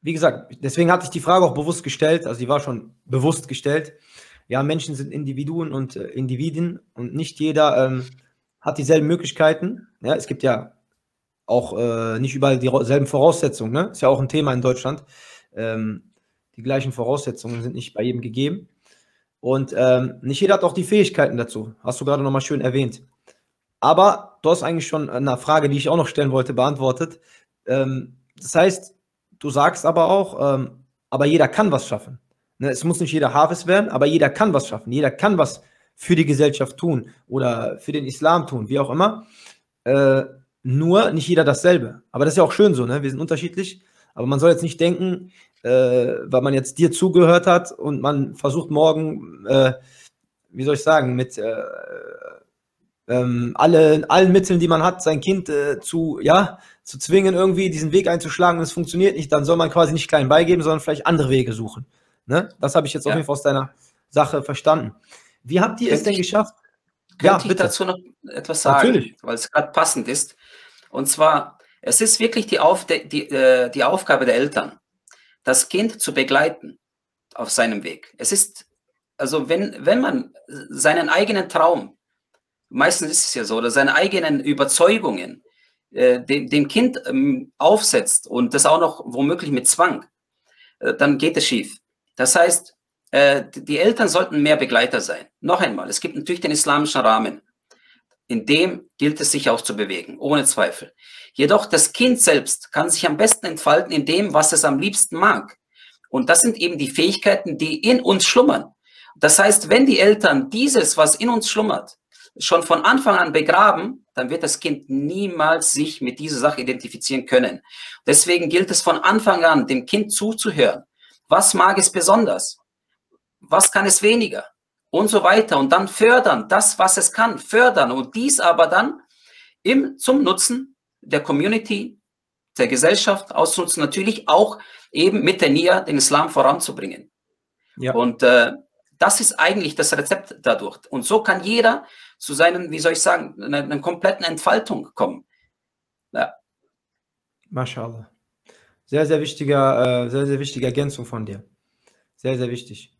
wie gesagt, deswegen hatte ich die Frage auch bewusst gestellt, also die war schon bewusst gestellt. Ja, Menschen sind Individuen und äh, Individuen und nicht jeder ähm, hat dieselben Möglichkeiten. Ja, es gibt ja auch äh, nicht überall dieselben Voraussetzungen. Ne? Ist ja auch ein Thema in Deutschland. Ähm, die gleichen Voraussetzungen sind nicht bei jedem gegeben. Und ähm, nicht jeder hat auch die Fähigkeiten dazu. Hast du gerade nochmal schön erwähnt. Aber du hast eigentlich schon eine Frage, die ich auch noch stellen wollte, beantwortet. Ähm, das heißt, du sagst aber auch, ähm, aber jeder kann was schaffen. Ne? Es muss nicht jeder Hafiz werden, aber jeder kann was schaffen. Jeder kann was für die Gesellschaft tun oder für den Islam tun, wie auch immer. Äh, nur nicht jeder dasselbe. Aber das ist ja auch schön so, ne? Wir sind unterschiedlich. Aber man soll jetzt nicht denken, äh, weil man jetzt dir zugehört hat und man versucht morgen, äh, wie soll ich sagen, mit äh, ähm, alle, allen Mitteln, die man hat, sein Kind äh, zu, ja, zu zwingen, irgendwie diesen Weg einzuschlagen und es funktioniert nicht, dann soll man quasi nicht klein beigeben, sondern vielleicht andere Wege suchen. Ne? Das habe ich jetzt ja. auf jeden Fall aus deiner Sache verstanden. Wie habt ihr könnte es denn geschafft? Könnte ja, bitte. ich dazu noch etwas sagen, Natürlich. weil es gerade passend ist. Und zwar, es ist wirklich die, Auf die, äh, die Aufgabe der Eltern, das Kind zu begleiten auf seinem Weg. Es ist, also wenn, wenn man seinen eigenen Traum, meistens ist es ja so, oder seine eigenen Überzeugungen äh, dem, dem Kind ähm, aufsetzt und das auch noch womöglich mit Zwang, äh, dann geht es schief. Das heißt, äh, die Eltern sollten mehr Begleiter sein. Noch einmal, es gibt natürlich den islamischen Rahmen. In dem gilt es sich auch zu bewegen, ohne Zweifel. Jedoch das Kind selbst kann sich am besten entfalten in dem, was es am liebsten mag. Und das sind eben die Fähigkeiten, die in uns schlummern. Das heißt, wenn die Eltern dieses, was in uns schlummert, schon von Anfang an begraben, dann wird das Kind niemals sich mit dieser Sache identifizieren können. Deswegen gilt es von Anfang an, dem Kind zuzuhören. Was mag es besonders? Was kann es weniger? Und so weiter. Und dann fördern, das, was es kann, fördern. Und dies aber dann im, zum Nutzen der Community, der Gesellschaft auszunutzen, natürlich auch eben mit der NIA den Islam voranzubringen. Ja. Und äh, das ist eigentlich das Rezept dadurch. Und so kann jeder zu seinen, wie soll ich sagen, einer, einer kompletten Entfaltung kommen. Ja. MashaAllah. Sehr, sehr wichtiger, äh, sehr, sehr wichtige Ergänzung von dir. Sehr, sehr wichtig.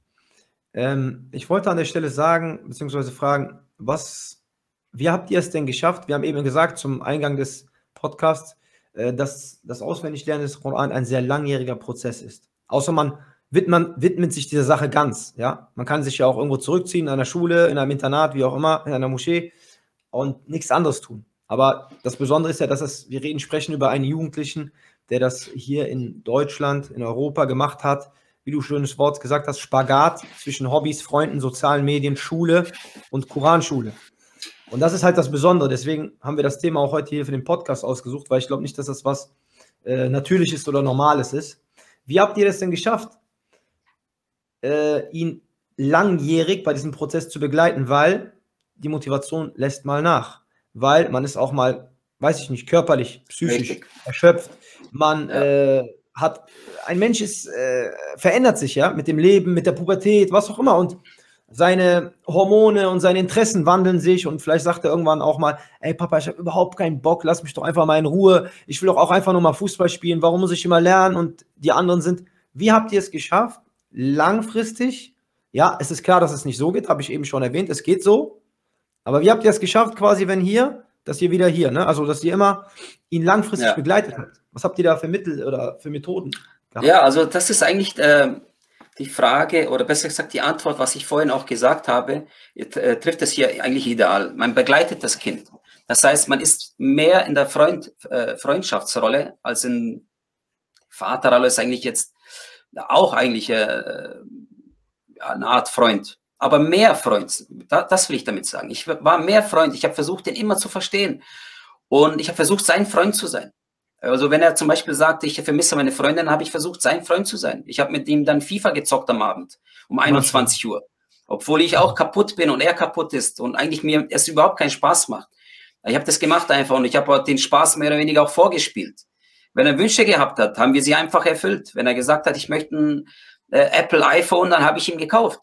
Ähm, ich wollte an der Stelle sagen, beziehungsweise fragen, was, wie habt ihr es denn geschafft? Wir haben eben gesagt, zum Eingang des Podcast, äh, dass das Auswendiglernen des Koran ein sehr langjähriger Prozess ist. Außer man widmet, widmet sich dieser Sache ganz. Ja? Man kann sich ja auch irgendwo zurückziehen, in einer Schule, in einem Internat, wie auch immer, in einer Moschee. und nichts anderes tun. Aber das Besondere ist ja, dass es, wir reden, sprechen über einen Jugendlichen, der das hier in Deutschland, in Europa gemacht hat. Wie du schönes Wort gesagt hast, Spagat zwischen Hobbys, Freunden, sozialen Medien, Schule und Koranschule. Und das ist halt das Besondere. Deswegen haben wir das Thema auch heute hier für den Podcast ausgesucht, weil ich glaube nicht, dass das was äh, Natürliches oder Normales ist. Wie habt ihr das denn geschafft, äh, ihn langjährig bei diesem Prozess zu begleiten? Weil die Motivation lässt mal nach. Weil man ist auch mal, weiß ich nicht, körperlich, psychisch Richtig. erschöpft. Man ja. äh, hat, ein Mensch ist, äh, verändert sich ja mit dem Leben, mit der Pubertät, was auch immer. Und seine Hormone und seine Interessen wandeln sich und vielleicht sagt er irgendwann auch mal, ey Papa, ich habe überhaupt keinen Bock, lass mich doch einfach mal in Ruhe. Ich will doch auch einfach nur mal Fußball spielen. Warum muss ich immer lernen? Und die anderen sind, wie habt ihr es geschafft, langfristig? Ja, es ist klar, dass es nicht so geht, habe ich eben schon erwähnt. Es geht so. Aber wie habt ihr es geschafft, quasi, wenn hier, dass ihr wieder hier, ne? Also, dass ihr immer ihn langfristig ja. begleitet habt? Was habt ihr da für Mittel oder für Methoden? Gehabt? Ja, also das ist eigentlich äh, die Frage oder besser gesagt die Antwort, was ich vorhin auch gesagt habe, äh, trifft es hier eigentlich ideal. Man begleitet das Kind. Das heißt, man ist mehr in der Freund, äh, Freundschaftsrolle als in Vaterrolle ist eigentlich jetzt auch eigentlich äh, eine Art Freund. Aber mehr Freund, da, das will ich damit sagen. Ich war mehr Freund. Ich habe versucht, den immer zu verstehen. Und ich habe versucht, sein Freund zu sein. Also wenn er zum Beispiel sagt, ich vermisse meine Freundin, habe ich versucht, sein Freund zu sein. Ich habe mit ihm dann FIFA gezockt am Abend um 21 Uhr. Obwohl ich auch kaputt bin und er kaputt ist und eigentlich mir es überhaupt keinen Spaß macht. Ich habe das gemacht einfach und ich habe den Spaß mehr oder weniger auch vorgespielt. Wenn er Wünsche gehabt hat, haben wir sie einfach erfüllt. Wenn er gesagt hat, ich möchte ein äh, Apple iPhone, dann habe ich ihm gekauft.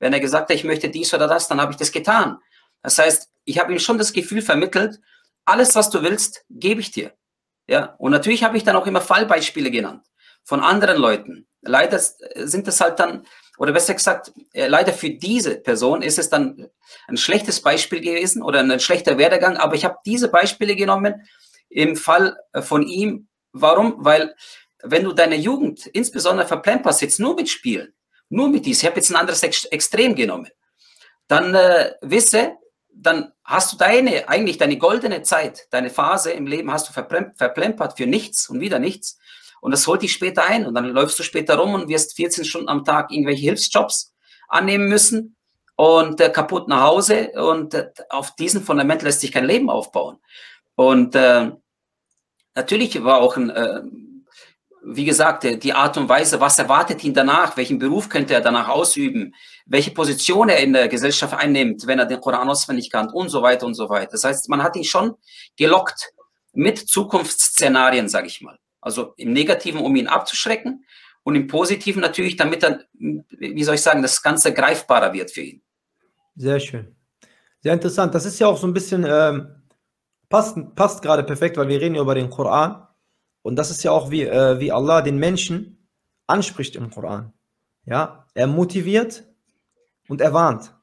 Wenn er gesagt hat, ich möchte dies oder das, dann habe ich das getan. Das heißt, ich habe ihm schon das Gefühl vermittelt, alles, was du willst, gebe ich dir. Ja, und natürlich habe ich dann auch immer Fallbeispiele genannt von anderen Leuten. Leider sind es halt dann, oder besser gesagt, äh, leider für diese Person ist es dann ein schlechtes Beispiel gewesen oder ein schlechter Werdegang, aber ich habe diese Beispiele genommen im Fall äh, von ihm. Warum? Weil wenn du deine Jugend insbesondere verplemperst, jetzt nur mit Spielen, nur mit dies, ich habe jetzt ein anderes Extrem genommen, dann äh, wisse, dann hast du deine, eigentlich deine goldene Zeit, deine Phase im Leben hast du verplempert für nichts und wieder nichts. Und das holt dich später ein und dann läufst du später rum und wirst 14 Stunden am Tag irgendwelche Hilfsjobs annehmen müssen und äh, kaputt nach Hause und äh, auf diesem Fundament lässt sich kein Leben aufbauen. Und äh, natürlich war auch ein, äh, wie gesagt, die Art und Weise, was erwartet ihn danach, welchen Beruf könnte er danach ausüben, welche Position er in der Gesellschaft einnimmt, wenn er den Koran auswendig kann und so weiter und so weiter. Das heißt, man hat ihn schon gelockt mit Zukunftsszenarien, sage ich mal. Also im Negativen, um ihn abzuschrecken und im Positiven natürlich, damit dann, wie soll ich sagen, das Ganze greifbarer wird für ihn. Sehr schön. Sehr interessant. Das ist ja auch so ein bisschen, ähm, passt, passt gerade perfekt, weil wir reden ja über den Koran. Und das ist ja auch, wie, äh, wie Allah den Menschen anspricht im Koran. Ja, er motiviert und er warnt.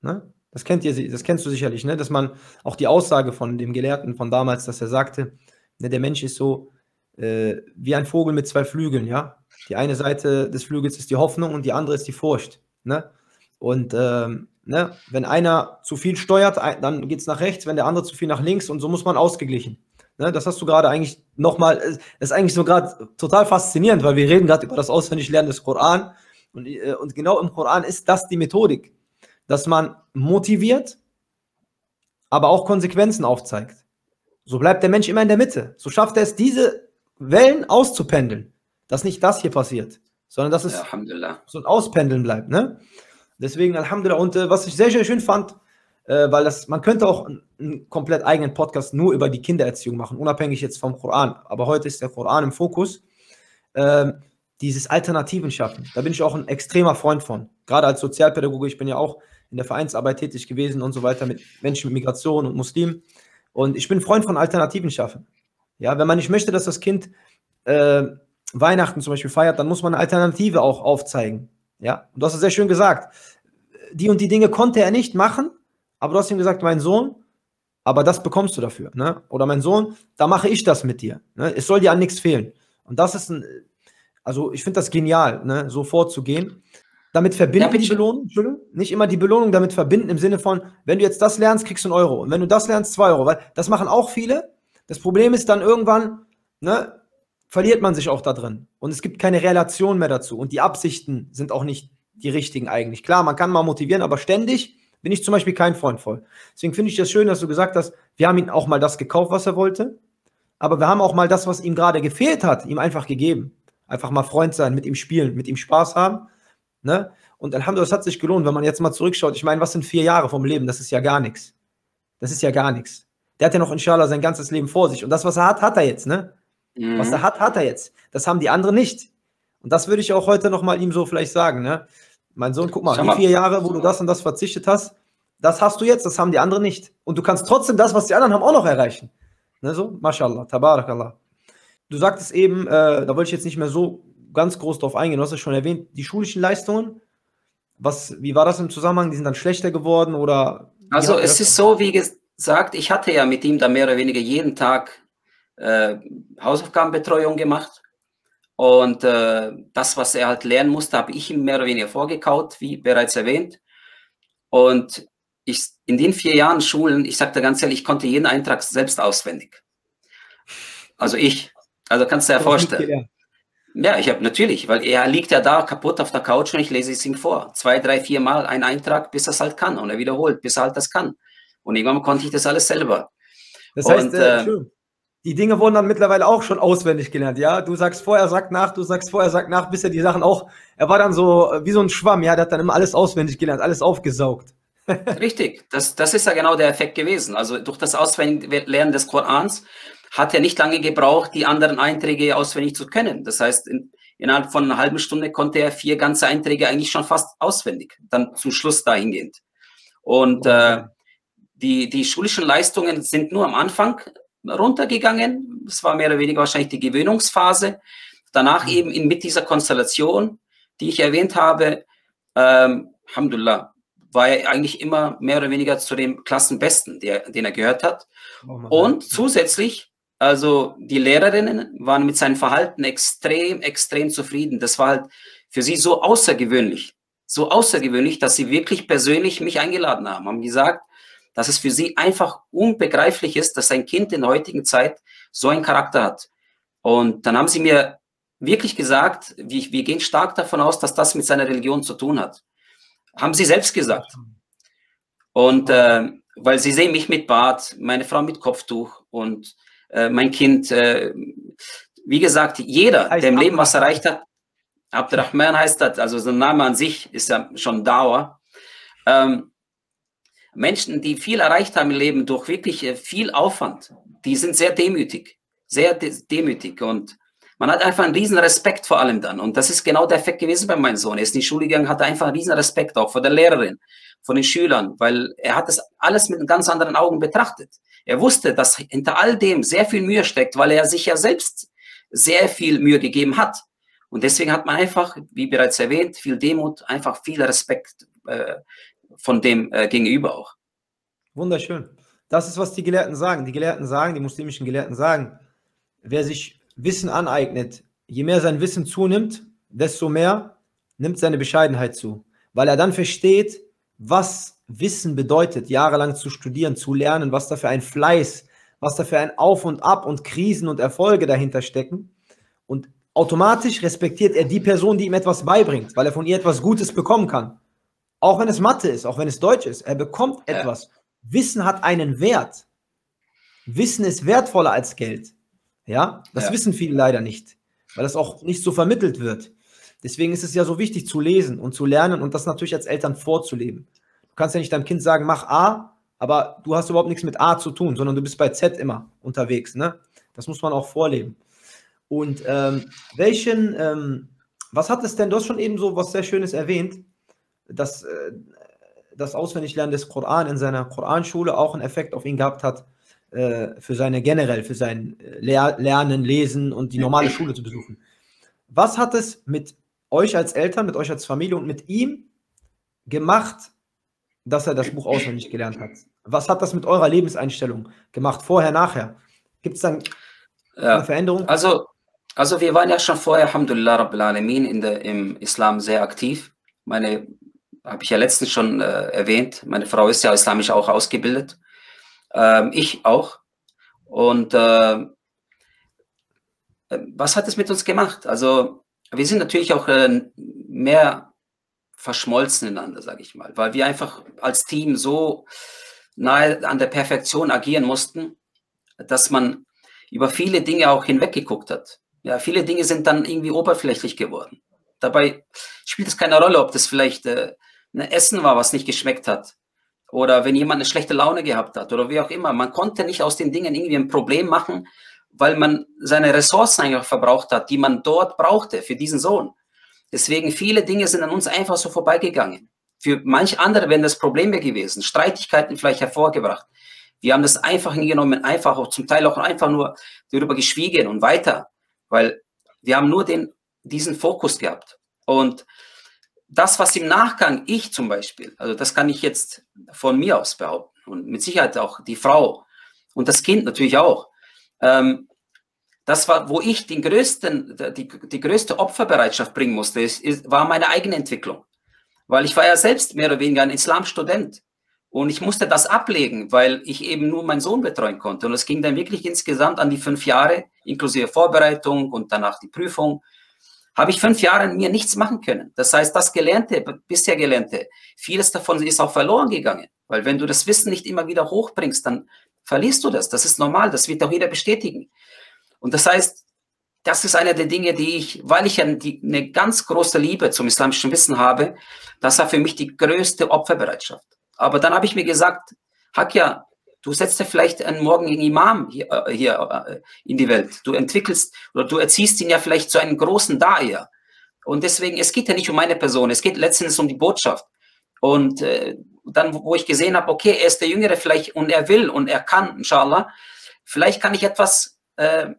Ne? Das kennt ihr, das kennst du sicherlich, ne? Dass man auch die Aussage von dem Gelehrten von damals, dass er sagte, ne, der Mensch ist so äh, wie ein Vogel mit zwei Flügeln, ja. Die eine Seite des Flügels ist die Hoffnung und die andere ist die Furcht. Ne? Und ähm, ne, wenn einer zu viel steuert, dann geht es nach rechts, wenn der andere zu viel nach links und so muss man ausgeglichen. Ne, das hast du gerade eigentlich nochmal, das ist eigentlich so gerade total faszinierend, weil wir reden gerade über das Auswendiglernen des Koran. Und, äh, und genau im Koran ist das die Methodik, dass man motiviert, aber auch Konsequenzen aufzeigt. So bleibt der Mensch immer in der Mitte. So schafft er es, diese Wellen auszupendeln. Dass nicht das hier passiert, sondern dass es ja, so ein Auspendeln bleibt. Ne? Deswegen, Alhamdulillah. Und äh, was ich sehr, sehr schön fand, äh, weil das, man könnte auch einen, komplett eigenen Podcast nur über die Kindererziehung machen, unabhängig jetzt vom Koran. Aber heute ist der Koran im Fokus. Ähm, dieses Alternativen schaffen. Da bin ich auch ein extremer Freund von. Gerade als Sozialpädagoge, ich bin ja auch in der Vereinsarbeit tätig gewesen und so weiter mit Menschen mit Migration und Muslimen. Und ich bin Freund von Alternativen schaffen. Ja, wenn man nicht möchte, dass das Kind äh, Weihnachten zum Beispiel feiert, dann muss man eine Alternative auch aufzeigen. Ja, und du hast es sehr schön gesagt. Die und die Dinge konnte er nicht machen, aber du hast ihm gesagt, mein Sohn, aber das bekommst du dafür. Ne? Oder mein Sohn, da mache ich das mit dir. Ne? Es soll dir an nichts fehlen. Und das ist ein, also ich finde das genial, ne? so vorzugehen. damit verbinden, Ja, die. Belohnung, Entschuldigung, nicht immer die Belohnung damit verbinden im Sinne von, wenn du jetzt das lernst, kriegst du einen Euro. Und wenn du das lernst, zwei Euro. Weil das machen auch viele. Das Problem ist dann irgendwann, ne, verliert man sich auch da drin. Und es gibt keine Relation mehr dazu. Und die Absichten sind auch nicht die richtigen eigentlich. Klar, man kann mal motivieren, aber ständig bin ich zum Beispiel kein Freund voll. Deswegen finde ich das schön, dass du gesagt hast, wir haben ihm auch mal das gekauft, was er wollte. Aber wir haben auch mal das, was ihm gerade gefehlt hat, ihm einfach gegeben. Einfach mal Freund sein, mit ihm spielen, mit ihm Spaß haben. Ne? Und Alhamdulillah, es hat sich gelohnt, wenn man jetzt mal zurückschaut. Ich meine, was sind vier Jahre vom Leben? Das ist ja gar nichts. Das ist ja gar nichts. Der hat ja noch inshallah sein ganzes Leben vor sich. Und das, was er hat, hat er jetzt, ne? Mhm. Was er hat, hat er jetzt. Das haben die anderen nicht. Und das würde ich auch heute noch mal ihm so vielleicht sagen, ne? Mein Sohn, guck mal, Schau die mal. vier Jahre, wo du das und das verzichtet hast, das hast du jetzt, das haben die anderen nicht. Und du kannst trotzdem das, was die anderen haben, auch noch erreichen. Ne, so, mashallah, tabarakallah. Du sagtest eben, äh, da wollte ich jetzt nicht mehr so ganz groß drauf eingehen, du hast es schon erwähnt, die schulischen Leistungen, was, wie war das im Zusammenhang? Die sind dann schlechter geworden oder? Also es ist so, wie gesagt, ich hatte ja mit ihm da mehr oder weniger jeden Tag äh, Hausaufgabenbetreuung gemacht. Und äh, das, was er halt lernen musste, habe ich ihm mehr oder weniger vorgekaut, wie bereits erwähnt. Und ich, in den vier Jahren Schulen, ich sagte ganz ehrlich, ich konnte jeden Eintrag selbst auswendig. Also ich. Also kannst du dir ja vorstellen. Ja, ich habe natürlich, weil er liegt ja da kaputt auf der Couch und ich lese es ihm vor. Zwei, drei, vier Mal ein Eintrag, bis er es halt kann. Und er wiederholt, bis er halt das kann. Und irgendwann konnte ich das alles selber. Das heißt, Und, äh, äh, die Dinge wurden dann mittlerweile auch schon auswendig gelernt, ja? Du sagst vor, er sagt nach, du sagst vor, er sagt nach, bis er die Sachen auch, er war dann so äh, wie so ein Schwamm, ja, der hat dann immer alles auswendig gelernt, alles aufgesaugt. <laughs> Richtig, das, das ist ja genau der Effekt gewesen. Also durch das Auswendiglernen des Korans hat er nicht lange gebraucht, die anderen Einträge auswendig zu können. Das heißt, in, innerhalb von einer halben Stunde konnte er vier ganze Einträge eigentlich schon fast auswendig, dann zum Schluss dahingehend. Und äh, die, die schulischen Leistungen sind nur am Anfang runtergegangen. Es war mehr oder weniger wahrscheinlich die Gewöhnungsphase. Danach Mhm. eben in, mit dieser Konstellation, die ich erwähnt habe, ähm, Alhamdulillah, war er eigentlich immer mehr oder weniger zu dem Klassenbesten, der, den er gehört hat. Und zusätzlich, also die Lehrerinnen waren mit seinem Verhalten extrem, extrem zufrieden. Das war halt für sie so außergewöhnlich, so außergewöhnlich, dass sie wirklich persönlich mich eingeladen haben, haben gesagt, dass es für sie einfach unbegreiflich ist, dass ein Kind in der heutigen Zeit so einen Charakter hat. Und dann haben sie mir wirklich gesagt, wir, wir gehen stark davon aus, dass das mit seiner Religion zu tun hat. Haben sie selbst gesagt. Und äh, weil sie sehen mich mit Bart, meine Frau mit Kopftuch und äh, mein Kind, äh, wie gesagt, jeder, Heißt der im Leben was erreicht hat, Abdurrahman heißt das, also sein Name an sich ist ja schon Dauer. Ähm, Menschen, die viel erreicht haben im Leben durch wirklich äh, viel Aufwand, die sind sehr demütig, sehr de demütig und man hat einfach einen riesen Respekt vor allem dann. Und das ist genau der Effekt gewesen bei meinem Sohn. Er ist in die Schule gegangen, hatte einfach einen riesen Respekt auch vor der Lehrerin, von den Schülern, weil er hat das alles mit ganz anderen Augen betrachtet. Er wusste, dass hinter all dem sehr viel Mühe steckt, weil er sich ja selbst sehr viel Mühe gegeben hat. Und deswegen hat man einfach, wie bereits erwähnt, viel Demut, einfach viel Respekt äh, von dem äh, gegenüber auch. Wunderschön. Das ist, was die Gelehrten sagen. Die Gelehrten sagen, die muslimischen Gelehrten sagen, wer sich Wissen aneignet, je mehr sein Wissen zunimmt, desto mehr nimmt seine Bescheidenheit zu. Weil er dann versteht, was Wissen bedeutet, jahrelang zu studieren, zu lernen, was da für ein Fleiß, was da für ein Auf und Ab und Krisen und Erfolge dahinter stecken. Und automatisch respektiert er die Person, die ihm etwas beibringt, weil er von ihr etwas Gutes bekommen kann. Auch wenn es Mathe ist, auch wenn es Deutsch ist, er bekommt Ja. etwas. Wissen hat einen Wert. Wissen ist wertvoller als Geld. Ja, das Ja. wissen viele leider nicht, weil das auch nicht so vermittelt wird. Deswegen ist es ja so wichtig zu lesen und zu lernen und das natürlich als Eltern vorzuleben. Du kannst ja nicht deinem Kind sagen, mach A, aber du hast überhaupt nichts mit A zu tun, sondern du bist bei Z immer unterwegs. Ne? Das muss man auch vorleben. Und ähm, welchen, ähm, was hat es denn, du hast schon eben so was sehr Schönes erwähnt, dass äh, das Auswendiglernen des Koran in seiner Koranschule auch einen Effekt auf ihn gehabt hat, äh, für seine generell, für sein äh, Lernen, Lesen und die normale Schule zu besuchen. Was hat es mit euch als Eltern, mit euch als Familie und mit ihm gemacht, dass er das Buch auswendig gelernt hat? Was hat das mit eurer Lebenseinstellung gemacht, vorher, nachher? Gibt es dann Ja. eine Veränderung? Also, also wir waren ja schon vorher, Alhamdulillah Rabbil Alamin, in der, im Islam sehr aktiv. Meine, habe ich ja letztens schon äh, erwähnt, meine Frau ist ja islamisch auch ausgebildet. Ähm, ich auch. Und äh, was hat es mit uns gemacht? Also wir sind natürlich auch äh, mehr verschmolzen ineinander, sage ich mal, weil wir einfach als Team so nahe an der Perfektion agieren mussten, dass man über viele Dinge auch hinweggeguckt hat. Ja, viele Dinge sind dann irgendwie oberflächlich geworden. Dabei spielt es keine Rolle, ob das vielleicht äh, ein Essen war, was nicht geschmeckt hat. Oder wenn jemand eine schlechte Laune gehabt hat oder wie auch immer. Man konnte nicht aus den Dingen irgendwie ein Problem machen, weil man seine Ressourcen einfach verbraucht hat, die man dort brauchte für diesen Sohn. Deswegen viele Dinge sind an uns einfach so vorbeigegangen. Für manch andere wären das Probleme gewesen, Streitigkeiten vielleicht hervorgebracht. Wir haben das einfach hingenommen, einfach auch zum Teil auch einfach nur darüber geschwiegen und weiter, weil wir haben nur den, diesen Fokus gehabt. Und das, was im Nachgang ich zum Beispiel, also das kann ich jetzt von mir aus behaupten und mit Sicherheit auch die Frau und das Kind natürlich auch, ähm, das war, wo ich den größten, die, die größte Opferbereitschaft bringen musste, ist, ist, war meine eigene Entwicklung. Weil ich war ja selbst mehr oder weniger ein Islamstudent. Und ich musste das ablegen, weil ich eben nur meinen Sohn betreuen konnte. Und es ging dann wirklich insgesamt an die fünf Jahre, inklusive Vorbereitung und danach die Prüfung, habe ich fünf Jahre in mir nichts machen können. Das heißt, das Gelernte, bisher Gelernte, vieles davon ist auch verloren gegangen. Weil wenn du das Wissen nicht immer wieder hochbringst, dann verlierst du das. Das ist normal, das wird auch jeder bestätigen. Und das heißt, das ist eine der Dinge, die ich, weil ich ja die, eine ganz große Liebe zum islamischen Wissen habe, das war für mich die größte Opferbereitschaft. Aber dann habe ich mir gesagt, Hakja, du setzt ja vielleicht einen morgigen Imam hier, äh, hier äh, in die Welt. Du entwickelst oder du erziehst ihn ja vielleicht zu einem großen Daher. Und deswegen, es geht ja nicht um meine Person, es geht letztendlich um die Botschaft. Und äh, dann, wo ich gesehen habe, okay, er ist der Jüngere vielleicht und er will und er kann, inshallah, vielleicht kann ich etwas äh,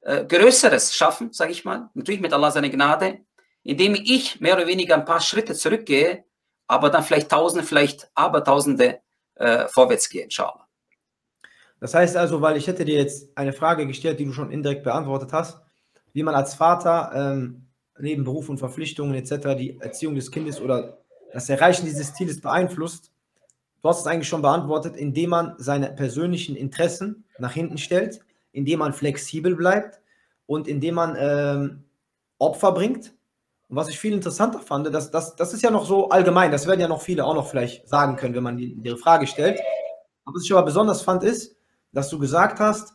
äh, Größeres schaffen, sage ich mal, natürlich mit Allah seine Gnade, indem ich mehr oder weniger ein paar Schritte zurückgehe, aber dann vielleicht Tausende, vielleicht Abertausende äh, vorwärts gehe, inshallah. Das heißt also, weil ich hätte dir jetzt eine Frage gestellt, die du schon indirekt beantwortet hast, wie man als Vater ähm, neben Beruf und Verpflichtungen etc. die Erziehung des Kindes oder das Erreichen dieses Zieles beeinflusst. Du hast es eigentlich schon beantwortet, indem man seine persönlichen Interessen nach hinten stellt indem man flexibel bleibt und indem man ähm, Opfer bringt. Und was ich viel interessanter fand, das, das, das ist ja noch so allgemein, das werden ja noch viele auch noch vielleicht sagen können, wenn man die, ihre Frage stellt. Was ich aber besonders fand, ist, dass du gesagt hast,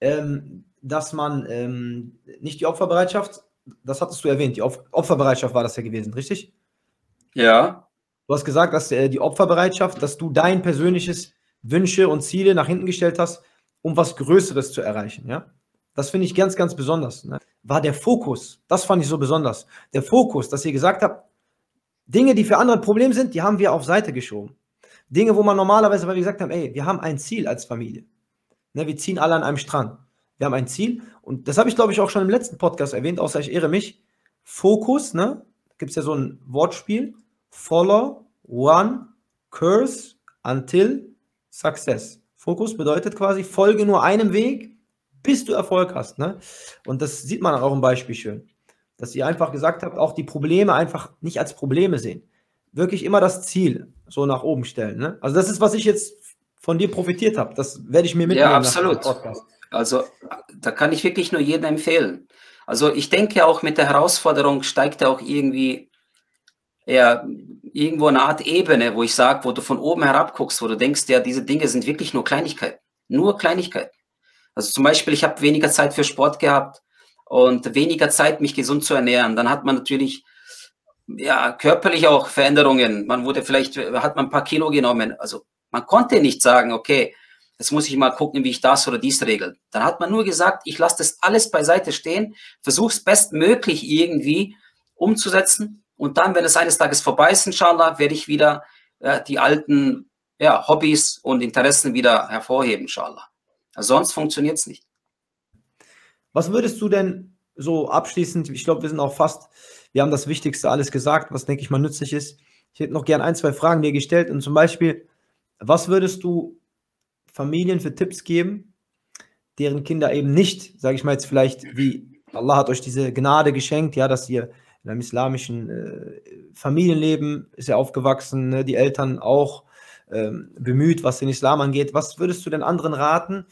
ähm, dass man ähm, nicht die Opferbereitschaft, das hattest du erwähnt, die Opferbereitschaft war das ja gewesen, richtig? Ja. Du hast gesagt, dass äh, die Opferbereitschaft, dass du dein persönliches Wünsche und Ziele nach hinten gestellt hast, um was Größeres zu erreichen. Ja? Das finde ich ganz, ganz besonders. Ne? War der Fokus, das fand ich so besonders. Der Fokus, dass ihr gesagt habt, Dinge, die für andere ein Problem sind, die haben wir auf Seite geschoben. Dinge, wo man normalerweise, weil wir gesagt haben, ey, wir haben ein Ziel als Familie. Ne, wir ziehen alle an einem Strang. Wir haben ein Ziel und das habe ich, glaube ich, auch schon im letzten Podcast erwähnt, außer ich irre mich. Fokus, ne? Gibt es ja so ein Wortspiel. Follow, one, curse, until success. Fokus bedeutet quasi, folge nur einem Weg, bis du Erfolg hast. Ne? Und das sieht man auch im Beispiel schön. Dass ihr einfach gesagt habt, auch die Probleme einfach nicht als Probleme sehen. Wirklich immer das Ziel so nach oben stellen. Ne? Also das ist, was ich jetzt von dir profitiert habe. Das werde ich mir mitnehmen. Ja, absolut. Also da kann ich wirklich nur jedem empfehlen. Also ich denke auch mit der Herausforderung steigt er auch irgendwie ja, irgendwo eine Art Ebene, wo ich sage, wo du von oben herab guckst, wo du denkst, ja, diese Dinge sind wirklich nur Kleinigkeiten. Nur Kleinigkeiten. Also zum Beispiel, ich habe weniger Zeit für Sport gehabt und weniger Zeit, mich gesund zu ernähren. Dann hat man natürlich ja körperlich auch Veränderungen. Man wurde vielleicht, hat man ein paar Kilo genommen. Also man konnte nicht sagen, okay, jetzt muss ich mal gucken, wie ich das oder dies regel. Dann hat man nur gesagt, ich lasse das alles beiseite stehen, versuche es bestmöglich irgendwie umzusetzen und dann, wenn es eines Tages vorbei ist, inshallah, werde ich wieder äh, die alten ja, Hobbys und Interessen wieder hervorheben, inshallah. Also sonst funktioniert es nicht. Was würdest du denn so abschließend, ich glaube, wir sind auch fast, wir haben das Wichtigste alles gesagt, was, denke ich mal, nützlich ist. Ich hätte noch gern ein, zwei Fragen dir gestellt und zum Beispiel, was würdest du Familien für Tipps geben, deren Kinder eben nicht, sage ich mal jetzt vielleicht, wie Allah hat euch diese Gnade geschenkt, ja, dass ihr in einem islamischen äh, Familienleben ist er aufgewachsen, ne? die Eltern auch ähm, bemüht, was den Islam angeht. Was würdest du den anderen raten,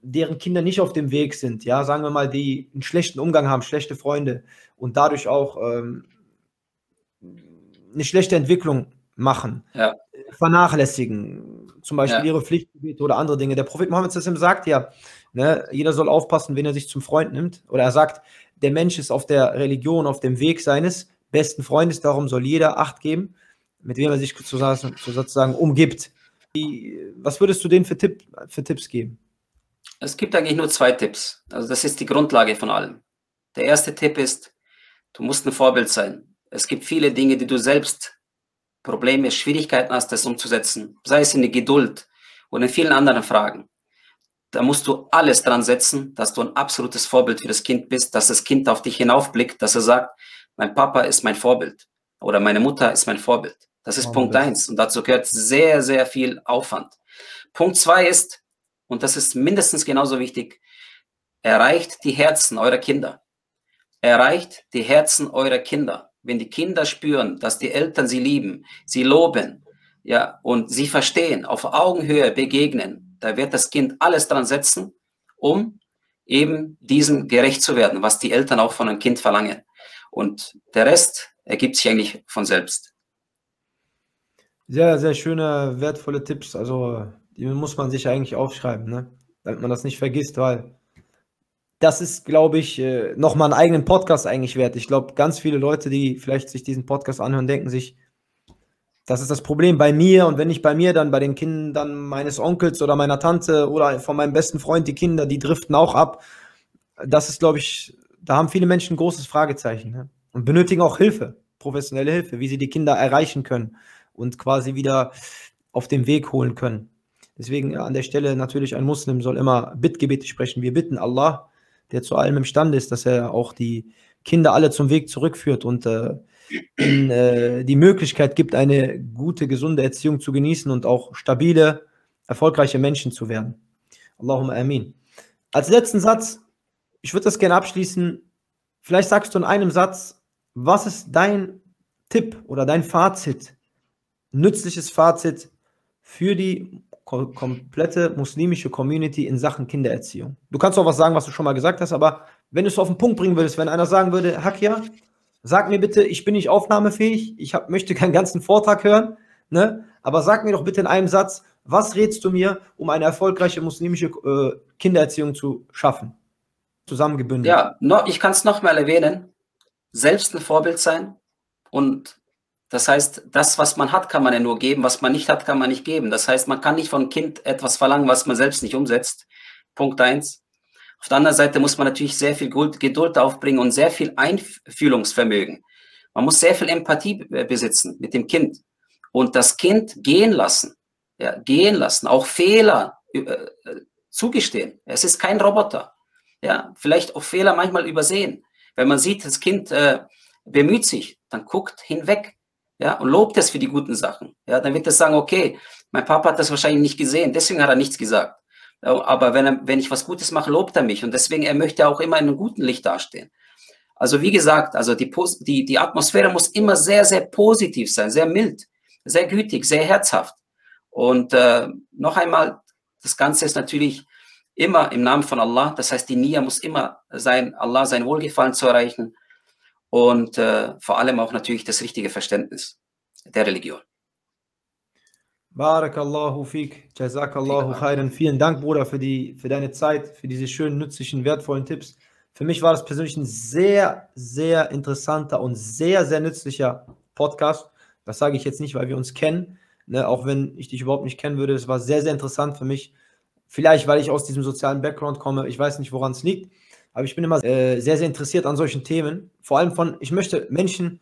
deren Kinder nicht auf dem Weg sind? Ja, sagen wir mal, die einen schlechten Umgang haben, schlechte Freunde und dadurch auch ähm, eine schlechte Entwicklung machen, Ja. Vernachlässigen, zum Beispiel Ja. ihre Pflichtgebiete oder andere Dinge. Der Prophet Mohammed sallam sagt ja, ne, jeder soll aufpassen, wenn er sich zum Freund nimmt. Oder er sagt, der Mensch ist auf der Religion, auf dem Weg seines besten Freundes, darum soll jeder Acht geben, mit wem er sich sozusagen, sozusagen umgibt. Wie, was würdest du denen für, Tipp, für Tipps geben? Es gibt eigentlich nur zwei Tipps. Also das ist die Grundlage von allem. Der erste Tipp ist, du musst ein Vorbild sein. Es gibt viele Dinge, die du selbst Probleme, Schwierigkeiten hast, das umzusetzen. Sei es in der Geduld oder in vielen anderen Fragen. Da musst du alles dran setzen, dass du ein absolutes Vorbild für das Kind bist, dass das Kind auf dich hinaufblickt, dass er sagt, mein Papa ist mein Vorbild oder meine Mutter ist mein Vorbild. Das ist Oh, Punkt das- eins und dazu gehört sehr, sehr viel Aufwand. Punkt zwei ist, und das ist mindestens genauso wichtig, erreicht die Herzen eurer Kinder. Erreicht die Herzen eurer Kinder. Wenn die Kinder spüren, dass die Eltern sie lieben, sie loben, ja, und sie verstehen, auf Augenhöhe begegnen, da wird das Kind alles dran setzen, um eben diesem gerecht zu werden, was die Eltern auch von einem Kind verlangen. Und der Rest ergibt sich eigentlich von selbst. Sehr, sehr schöne, wertvolle Tipps. Also, die muss man sich eigentlich aufschreiben, ne? damit man das nicht vergisst, weil das ist, glaube ich, äh, nochmal einen eigenen Podcast eigentlich wert. Ich glaube, ganz viele Leute, die vielleicht sich diesen Podcast anhören, denken sich, das ist das Problem bei mir und wenn nicht bei mir, dann bei den Kindern meines Onkels oder meiner Tante oder von meinem besten Freund, die Kinder, die driften auch ab. Das ist, glaube ich, da haben viele Menschen ein großes Fragezeichen ne? und benötigen auch Hilfe, professionelle Hilfe, wie sie die Kinder erreichen können und quasi wieder auf den Weg holen können. Deswegen ja, an der Stelle natürlich ein Muslim soll immer Bittgebete sprechen. Wir bitten Allah, der zu allem imstande ist, dass er auch die Kinder alle zum Weg zurückführt und äh, ihnen äh, die Möglichkeit gibt, eine gute, gesunde Erziehung zu genießen und auch stabile, erfolgreiche Menschen zu werden. Allahumma amin. Als letzten Satz, ich würde das gerne abschließen. Vielleicht sagst du in einem Satz, was ist dein Tipp oder dein Fazit, nützliches Fazit für die komplette muslimische Community in Sachen Kindererziehung? Du kannst auch was sagen, was du schon mal gesagt hast, aber wenn du es auf den Punkt bringen würdest, wenn einer sagen würde, Hakia, sag mir bitte, ich bin nicht aufnahmefähig, ich hab, möchte keinen ganzen Vortrag hören, ne? aber sag mir doch bitte in einem Satz, was rätst du mir, um eine erfolgreiche muslimische äh, Kindererziehung zu schaffen? Zusammengebündelt. Ja, no, ich kann es nochmal erwähnen. Selbst ein Vorbild sein. Und das heißt, das, was man hat, kann man ja nur geben. Was man nicht hat, kann man nicht geben. Das heißt, man kann nicht von Kind etwas verlangen, was man selbst nicht umsetzt. Punkt eins. Auf der anderen Seite muss man natürlich sehr viel Geduld aufbringen und sehr viel Einfühlungsvermögen. Man muss sehr viel Empathie besitzen mit dem Kind und das Kind gehen lassen. Ja, gehen lassen, auch Fehler äh, zugestehen. Es ist kein Roboter. Ja, vielleicht auch Fehler manchmal übersehen. Wenn man sieht, das Kind äh, bemüht sich, dann guckt hinweg, ja, und lobt es für die guten Sachen. Ja, dann wird es sagen, okay, mein Papa hat das wahrscheinlich nicht gesehen, deswegen hat er nichts gesagt. Aber wenn, er, wenn ich was Gutes mache, lobt er mich und deswegen, er möchte auch immer in einem guten Licht dastehen. Also wie gesagt, also die, die, die Atmosphäre muss immer sehr, sehr positiv sein, sehr mild, sehr gütig, sehr herzhaft. Und äh, noch einmal, das Ganze ist natürlich immer im Namen von Allah. Das heißt, die Nia muss immer sein, Allah sein Wohlgefallen zu erreichen und äh, vor allem auch natürlich das richtige Verständnis der Religion. Barakallahu fik, Jazakallahu khairan. Vielen Dank, Bruder, für, die, für deine Zeit, für diese schönen, nützlichen, wertvollen Tipps. Für mich war das persönlich ein sehr, sehr interessanter und sehr, sehr nützlicher Podcast. Das sage ich jetzt nicht, weil wir uns kennen, ne, auch wenn ich dich überhaupt nicht kennen würde. Es war sehr, sehr interessant für mich. Vielleicht, weil ich aus diesem sozialen Background komme. Ich weiß nicht, woran es liegt. Aber ich bin immer äh, sehr, sehr interessiert an solchen Themen. Vor allem von, ich möchte Menschen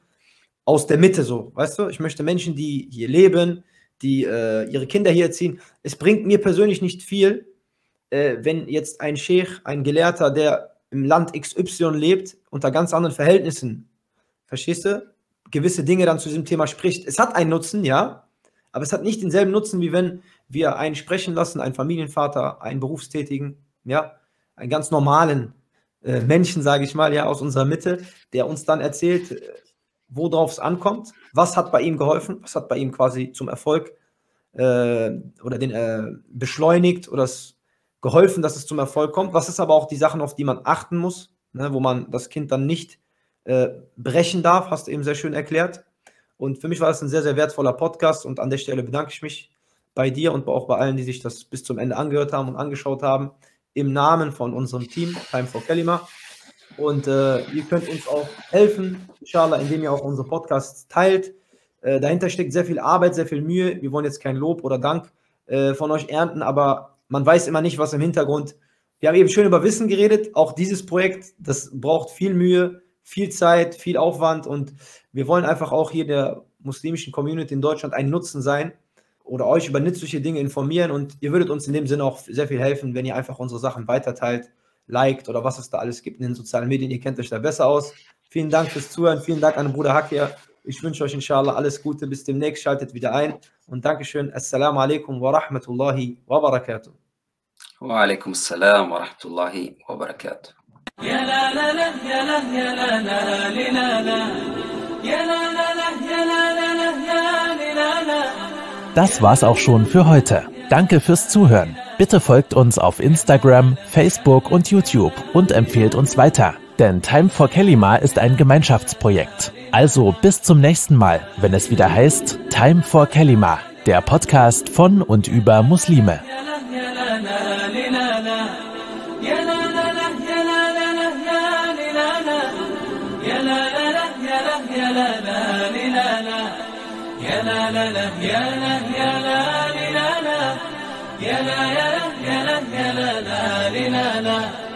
aus der Mitte so, weißt du? Ich möchte Menschen, die hier leben, die äh, ihre Kinder hier erziehen. Es bringt mir persönlich nicht viel, äh, wenn jetzt ein Sheikh, ein Gelehrter, der im Land XY lebt, unter ganz anderen Verhältnissen, verstehst du, gewisse Dinge dann zu diesem Thema spricht. Es hat einen Nutzen, ja, aber es hat nicht denselben Nutzen, wie wenn wir einen sprechen lassen, einen Familienvater, einen Berufstätigen, ja, einen ganz normalen äh, Menschen, sage ich mal, ja, aus unserer Mitte, der uns dann erzählt, worauf es ankommt. Was hat bei ihm geholfen? Was hat bei ihm quasi zum Erfolg äh, oder den äh, beschleunigt oder es geholfen, dass es zum Erfolg kommt? Was ist aber auch die Sachen, auf die man achten muss, ne, wo man das Kind dann nicht äh, brechen darf, hast du eben sehr schön erklärt. Und für mich war das ein sehr, sehr wertvoller Podcast und an der Stelle bedanke ich mich bei dir und auch bei allen, die sich das bis zum Ende angehört haben und angeschaut haben, im Namen von unserem Team, Time for Kalima. Und äh, ihr könnt uns auch helfen, inshallah, indem ihr auch unsere Podcasts teilt. Äh, dahinter steckt sehr viel Arbeit, sehr viel Mühe. Wir wollen jetzt kein Lob oder Dank äh, von euch ernten, aber man weiß immer nicht, was im Hintergrund. Wir haben eben schön über Wissen geredet. Auch dieses Projekt, das braucht viel Mühe, viel Zeit, viel Aufwand und wir wollen einfach auch hier der muslimischen Community in Deutschland ein Nutzen sein oder euch über nützliche Dinge informieren und ihr würdet uns in dem Sinne auch sehr viel helfen, wenn ihr einfach unsere Sachen weiterteilt liked oder was es da alles gibt in den sozialen Medien. Ihr kennt euch da besser aus. Vielen Dank fürs Zuhören. Vielen Dank an Bruder Hakir. Ich wünsche euch inshallah alles Gute. Bis demnächst. Schaltet wieder ein. Und Dankeschön. Assalamu alaikum wa rahmatullahi wa barakatuh. Wa alaikum assalam wa rahmatullahi wa barakatuh. يا لا لا لا يا لا يا لا لا لا لا يا لا لا Das war's auch schon für heute. Danke fürs Zuhören. Bitte folgt uns auf Instagram, Facebook und YouTube und empfehlt uns weiter. Denn Time for Kelima ist ein Gemeinschaftsprojekt. Also bis zum nächsten Mal, wenn es wieder heißt Time for Kelima, der Podcast von und über Muslime. يا لا لا يا لا يا لا لا لا يا لا يا لا يا لا يا لا لا لا